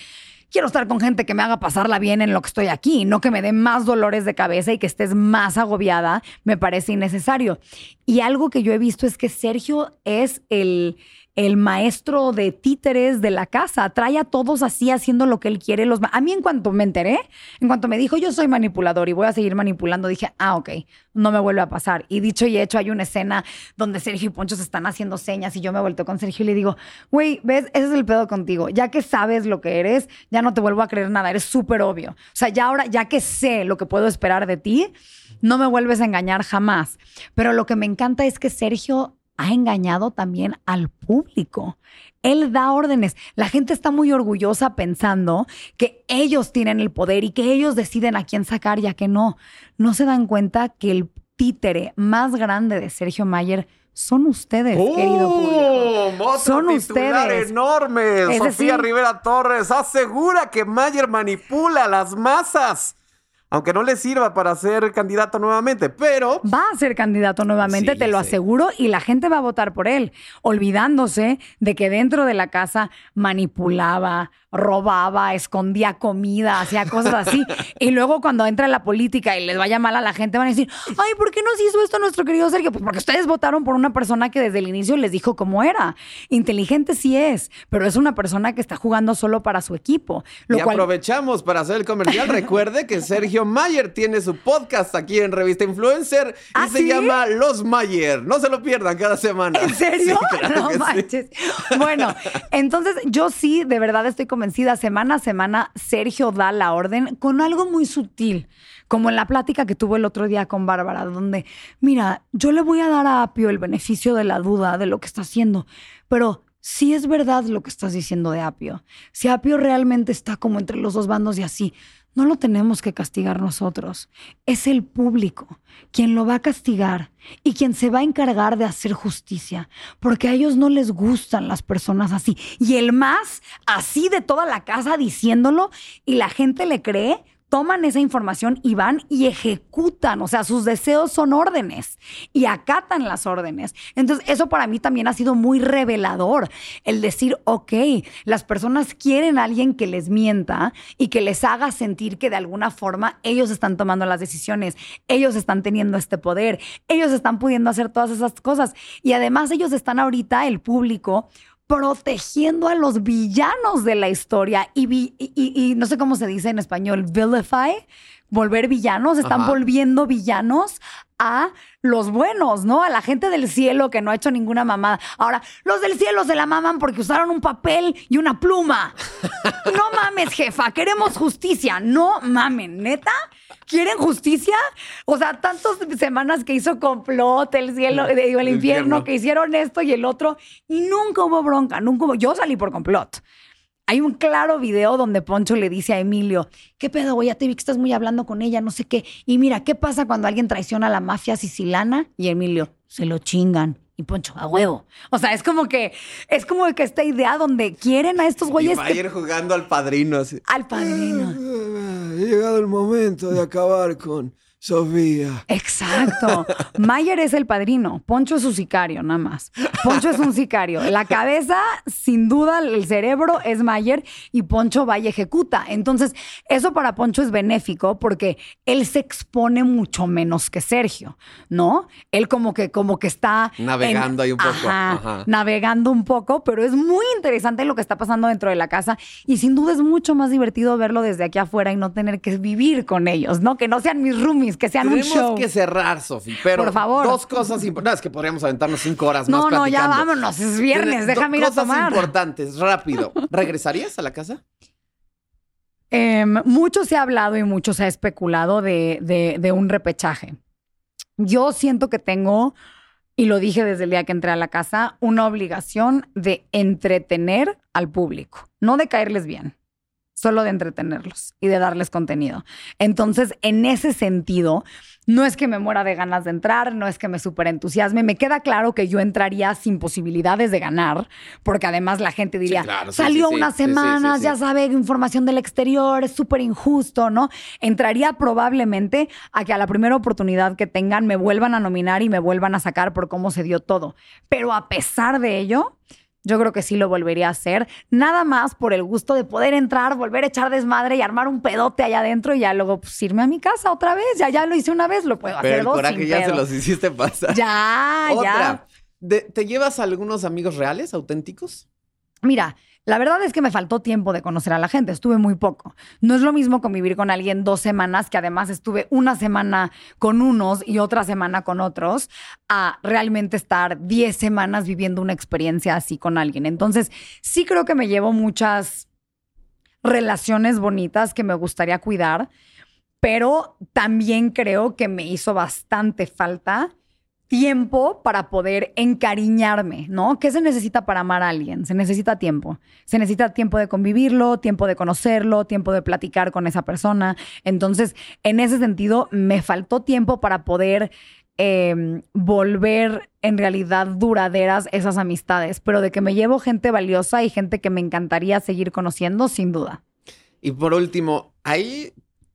quiero estar con gente que me haga pasarla bien en lo que estoy aquí, no que me dé más dolores de cabeza y que estés más agobiada, me parece innecesario. Y algo que yo he visto es que Sergio es el el maestro de títeres de la casa. Trae a todos así haciendo lo que él quiere. Los a mí en cuanto me enteré, en cuanto me dijo yo soy manipulador y voy a seguir manipulando, dije, ah, ok, no me vuelve a pasar. Y dicho y hecho, hay una escena donde Sergio y Poncho se están haciendo señas y yo me vuelto con Sergio y le digo, güey, ves, ese es el pedo contigo. Ya que sabes lo que eres, ya no te vuelvo a creer nada. Eres súper obvio. O sea, ya ahora, ya que sé lo que puedo esperar de ti, no me vuelves a engañar jamás. Pero lo que me encanta es que Sergio ha engañado también al público. Él da órdenes. La gente está muy orgullosa pensando que ellos tienen el poder y que ellos deciden a quién sacar y a qué no. No se dan cuenta que el títere más grande de Sergio Mayer son ustedes, querido público. Son ustedes. enorme. Sofía Rivera Torres asegura que Mayer manipula las masas. Aunque no le sirva para ser candidato nuevamente, pero... Va a ser candidato nuevamente, Sí, te lo aseguro, y la gente va a votar por él, olvidándose de que dentro de la casa manipulaba, robaba, escondía comida, hacía cosas así. y luego cuando entra en la política y les vaya mal a la gente, van a decir, ay, ¿por qué nos hizo esto nuestro querido Sergio? Pues porque ustedes votaron por una persona que desde el inicio les dijo cómo era. Inteligente sí es, pero es una persona que está jugando solo para su equipo. Lo y cual aprovechamos para hacer el comercial. Recuerde que Sergio Mayer tiene su podcast aquí en Revista Influencer y ¿Ah, se sí? llama Los Mayer. No se lo pierdan cada semana. ¿En serio? Sí, claro no sí. manches. Bueno, entonces yo sí, de verdad estoy convencida. Semana a semana, Sergio da la orden con algo muy sutil, como en la plática que tuvo el otro día con Bárbara, donde, mira, yo le voy a dar a Apio el beneficio de la duda de lo que está haciendo, pero si es verdad lo que estás diciendo de Apio, si Apio realmente está como entre los dos bandos y así, no lo tenemos que castigar nosotros. Es el público quien lo va a castigar y quien se va a encargar de hacer justicia, porque a ellos no les gustan las personas así. Y el más así de toda la casa diciéndolo y la gente le cree, toman esa información y van y ejecutan, o sea, sus deseos son órdenes y acatan las órdenes. Entonces, eso para mí también ha sido muy revelador, el decir, ok, las personas quieren a alguien que les mienta y que les haga sentir que de alguna forma ellos están tomando las decisiones, ellos están teniendo este poder, ellos están pudiendo hacer todas esas cosas y además ellos están ahorita, el público, protegiendo a los villanos de la historia. Y, vi- y- y- no sé cómo se dice en español, vilify, volver villanos, están Ajá. volviendo villanos a los buenos, ¿no? A la gente del cielo que no ha hecho ninguna mamada. Ahora, los del cielo se la maman porque usaron un papel y una pluma. No mames, jefa, queremos justicia. No mamen, neta. ¿Quieren justicia? O sea, tantas semanas que hizo complot, el cielo, El digo, el infierno, infierno. que hicieron esto y el otro, y nunca hubo bronca, nunca hubo. Yo salí por complot. Hay un claro video donde Poncho le dice a Emilio, ¿qué pedo, güey? Ya te vi que estás muy hablando con ella, no sé qué. Y mira, ¿qué pasa cuando alguien traiciona a la mafia sicilana? Y Emilio, se lo chingan. Y Poncho, a huevo. O sea, es como que, es como que esta idea donde quieren a estos Y güeyes que- Mayer jugando al padrino. así. al padrino. Ha llegado el momento de acabar con Sofía. Exacto. Mayer es el padrino. Poncho es su sicario, nada más. Poncho es un sicario. La cabeza, sin duda, el cerebro es Mayer y Poncho va y ejecuta. Entonces, eso para Poncho es benéfico porque él se expone mucho menos que Sergio, ¿no? Él como que, como que está Navegando ahí un poco. Ajá, Ajá. navegando un poco, pero es muy interesante lo que está pasando dentro de la casa y sin duda es mucho más divertido verlo desde aquí afuera y no tener que vivir con ellos, ¿no? Que no sean mis roomies, que sean un Tenemos show. que cerrar, Sofi, pero Por favor. dos cosas importantes. es que podríamos aventarnos cinco horas No, más no, ya platicando. vámonos, es viernes, déjame ir a cosas tomar. importantes, rápido. ¿Regresarías a la casa? Em, mucho se ha hablado y mucho se ha especulado de, de- de un repechaje. Yo siento que tengo, y lo dije desde el día que entré a la casa, una obligación de entretener al público, no de caerles bien, solo de entretenerlos y de darles contenido. Entonces, en ese sentido, no es que me muera de ganas de entrar, no es que me súper entusiasme. Me queda claro que yo entraría sin posibilidades de ganar, porque además la gente diría, claro, sí, salió sí, unas semanas, ya sabe, información del exterior, es súper injusto, ¿no? Entraría probablemente a que a la primera oportunidad que tengan me vuelvan a nominar y me vuelvan a sacar por cómo se dio todo. Pero a pesar de ello, yo creo que sí lo volvería a hacer, nada más por el gusto de poder entrar, volver a echar desmadre y armar un pedote allá adentro y ya luego pues, irme a mi casa otra vez. Ya, ya lo hice una vez, lo puedo Pero hacer el dos coraje sin ya se los hiciste pasar. Ya, Otra. ya. ¿Te llevas a algunos amigos reales, auténticos? Mira, la verdad es que me faltó tiempo de conocer a la gente, estuve muy poco. No es lo mismo convivir con alguien dos semanas, que además estuve una semana con unos y otra semana con otros, a realmente estar diez semanas viviendo una experiencia así con alguien. Entonces, sí creo que me llevo muchas relaciones bonitas que me gustaría cuidar, pero también creo que me hizo bastante falta tiempo para poder encariñarme, ¿no? ¿Qué se necesita para amar a alguien? Se necesita tiempo. Se necesita tiempo de convivirlo, tiempo de conocerlo, tiempo de platicar con esa persona. Entonces, en ese sentido, me faltó tiempo para poder eh, volver en realidad duraderas esas amistades, pero de que me llevo gente valiosa y gente que me encantaría seguir conociendo, sin duda. Y por último, ahí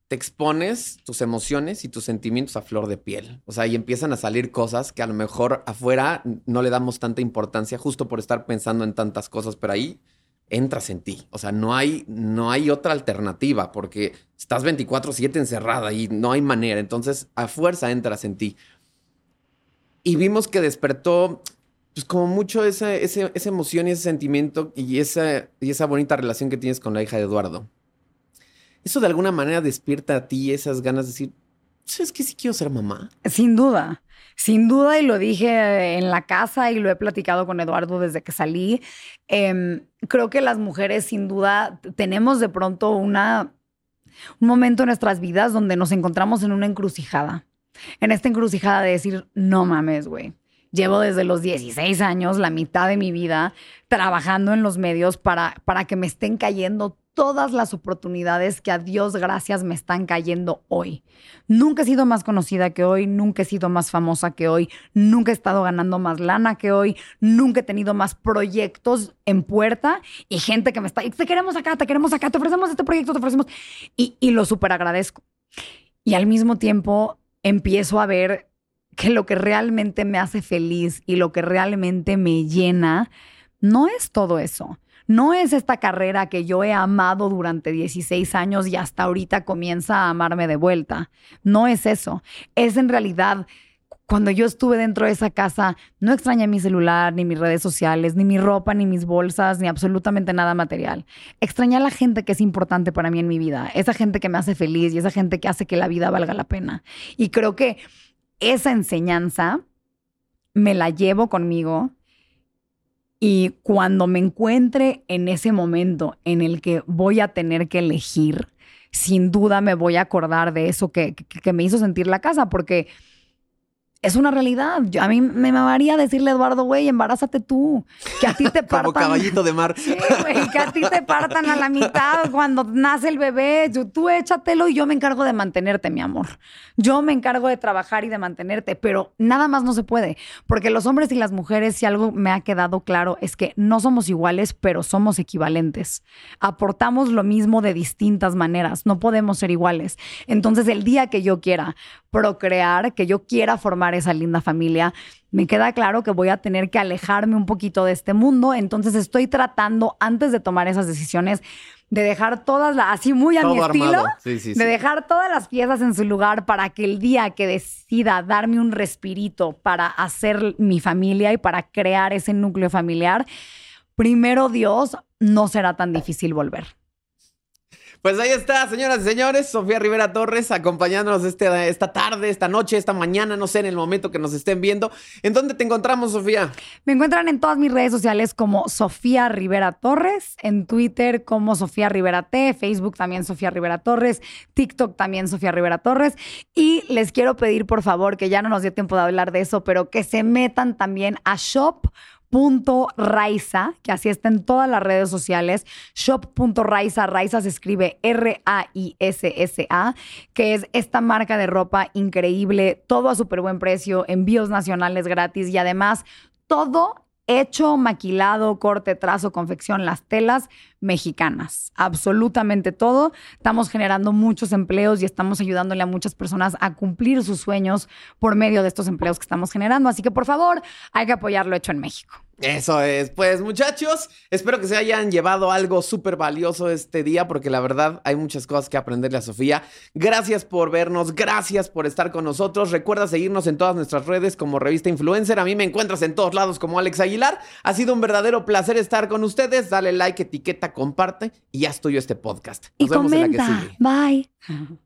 te expones tus emociones y tus sentimientos a flor de piel. O sea, y empiezan a salir cosas que a lo mejor afuera no le damos tanta importancia justo por estar pensando en tantas cosas, pero ahí entras en ti. O sea, no hay, no hay otra alternativa porque estás 24/7 encerrada y no hay manera. Entonces, a fuerza entras en ti. Y vimos que despertó pues como mucho esa, esa, emoción y ese sentimiento y esa, y esa bonita relación que tienes con la hija de Eduardo. ¿Eso de alguna manera despierta a ti esas ganas de decir, ¿sabes que sí quiero ser mamá? Sin duda, sin duda, y lo dije en la casa y lo he platicado con Eduardo desde que salí. Em, creo que las mujeres, sin duda, tenemos de pronto una, un momento en nuestras vidas donde nos encontramos en una encrucijada. En esta encrucijada de decir, no mames, güey. Llevo desde los 16 años, la mitad de mi vida, trabajando en los medios para, para que me estén cayendo todas las oportunidades que a Dios gracias me están cayendo hoy. Nunca he sido más conocida que hoy, nunca he sido más famosa que hoy, nunca he estado ganando más lana que hoy, nunca he tenido más proyectos en puerta y gente que me está, te queremos acá, te queremos acá, te ofrecemos este proyecto, te ofrecemos, y, y lo súper agradezco. Y al mismo tiempo empiezo a ver que lo que realmente me hace feliz y lo que realmente me llena no es todo eso no es esta carrera que yo he amado durante 16 años y hasta ahorita comienza a amarme de vuelta. No es eso. Es en realidad cuando yo estuve dentro de esa casa, no extrañé mi celular, ni mis redes sociales, ni mi ropa, ni mis bolsas, ni absolutamente nada material. Extrañé a la gente que es importante para mí en mi vida, esa gente que me hace feliz y esa gente que hace que la vida valga la pena. Y creo que esa enseñanza me la llevo conmigo y cuando me encuentre en ese momento en el que voy a tener que elegir, sin duda me voy a acordar de eso que, me hizo sentir la casa, porque es una realidad. Yo, a mí me mamaría decirle a Eduardo, güey, embarázate tú. Que a ti te partan. Como caballito de mar. Sí, güey, que a ti te partan a la mitad cuando nace el bebé. Tú, tú échatelo y yo me encargo de mantenerte, mi amor. Yo me encargo de trabajar y de mantenerte, pero nada más no se puede. Porque los hombres y las mujeres, si algo me ha quedado claro, es que no somos iguales, pero somos equivalentes. Aportamos lo mismo de distintas maneras. No podemos ser iguales. Entonces, el día que yo quiera procrear, que yo quiera formar esa linda familia, me queda claro que voy a tener que alejarme un poquito de este mundo. Entonces estoy tratando, antes de tomar esas decisiones, de dejar todas las, así muy a mi estilo, de dejar todas las piezas en su lugar para que el día que decida darme un respirito para hacer mi familia y para crear ese núcleo familiar, primero Dios, no será tan difícil volver. Pues ahí está, señoras y señores, Sofía Rivera Torres acompañándonos este, esta tarde, esta noche, esta mañana, no sé, en el momento que nos estén viendo. ¿En dónde te encontramos, Sofía? Me encuentran en todas mis redes sociales como Sofía Rivera Torres, en Twitter como Sofía Rivera T, Facebook también Sofía Rivera Torres, TikTok también Sofía Rivera Torres. Y les quiero pedir, por favor, que ya no nos dio tiempo de hablar de eso, pero que se metan también a shop shop.raiza, que así está en todas las redes sociales, shop.raiza, Raiza se escribe R-A-I-S-S-A, que es esta marca de ropa increíble, todo a súper buen precio, envíos nacionales gratis y además todo hecho, maquilado, corte, trazo, confección, las telas mexicanas. Absolutamente todo. Estamos generando muchos empleos y estamos ayudándole a muchas personas a cumplir sus sueños por medio de estos empleos que estamos generando. Así que por favor, hay que apoyar lo hecho en México. Eso es. Pues muchachos, espero que se hayan llevado algo súper valioso este día porque la verdad hay muchas cosas que aprenderle a Sofía. Gracias por vernos, gracias por estar con nosotros. Recuerda seguirnos en todas nuestras redes como Revista Influencer. A mí me encuentras en todos lados como Alex Aguilar. Ha sido un verdadero placer estar con ustedes. Dale like, etiqueta, comparte y ya estoy yo este podcast. Nos vemos en la que sigue. Bye.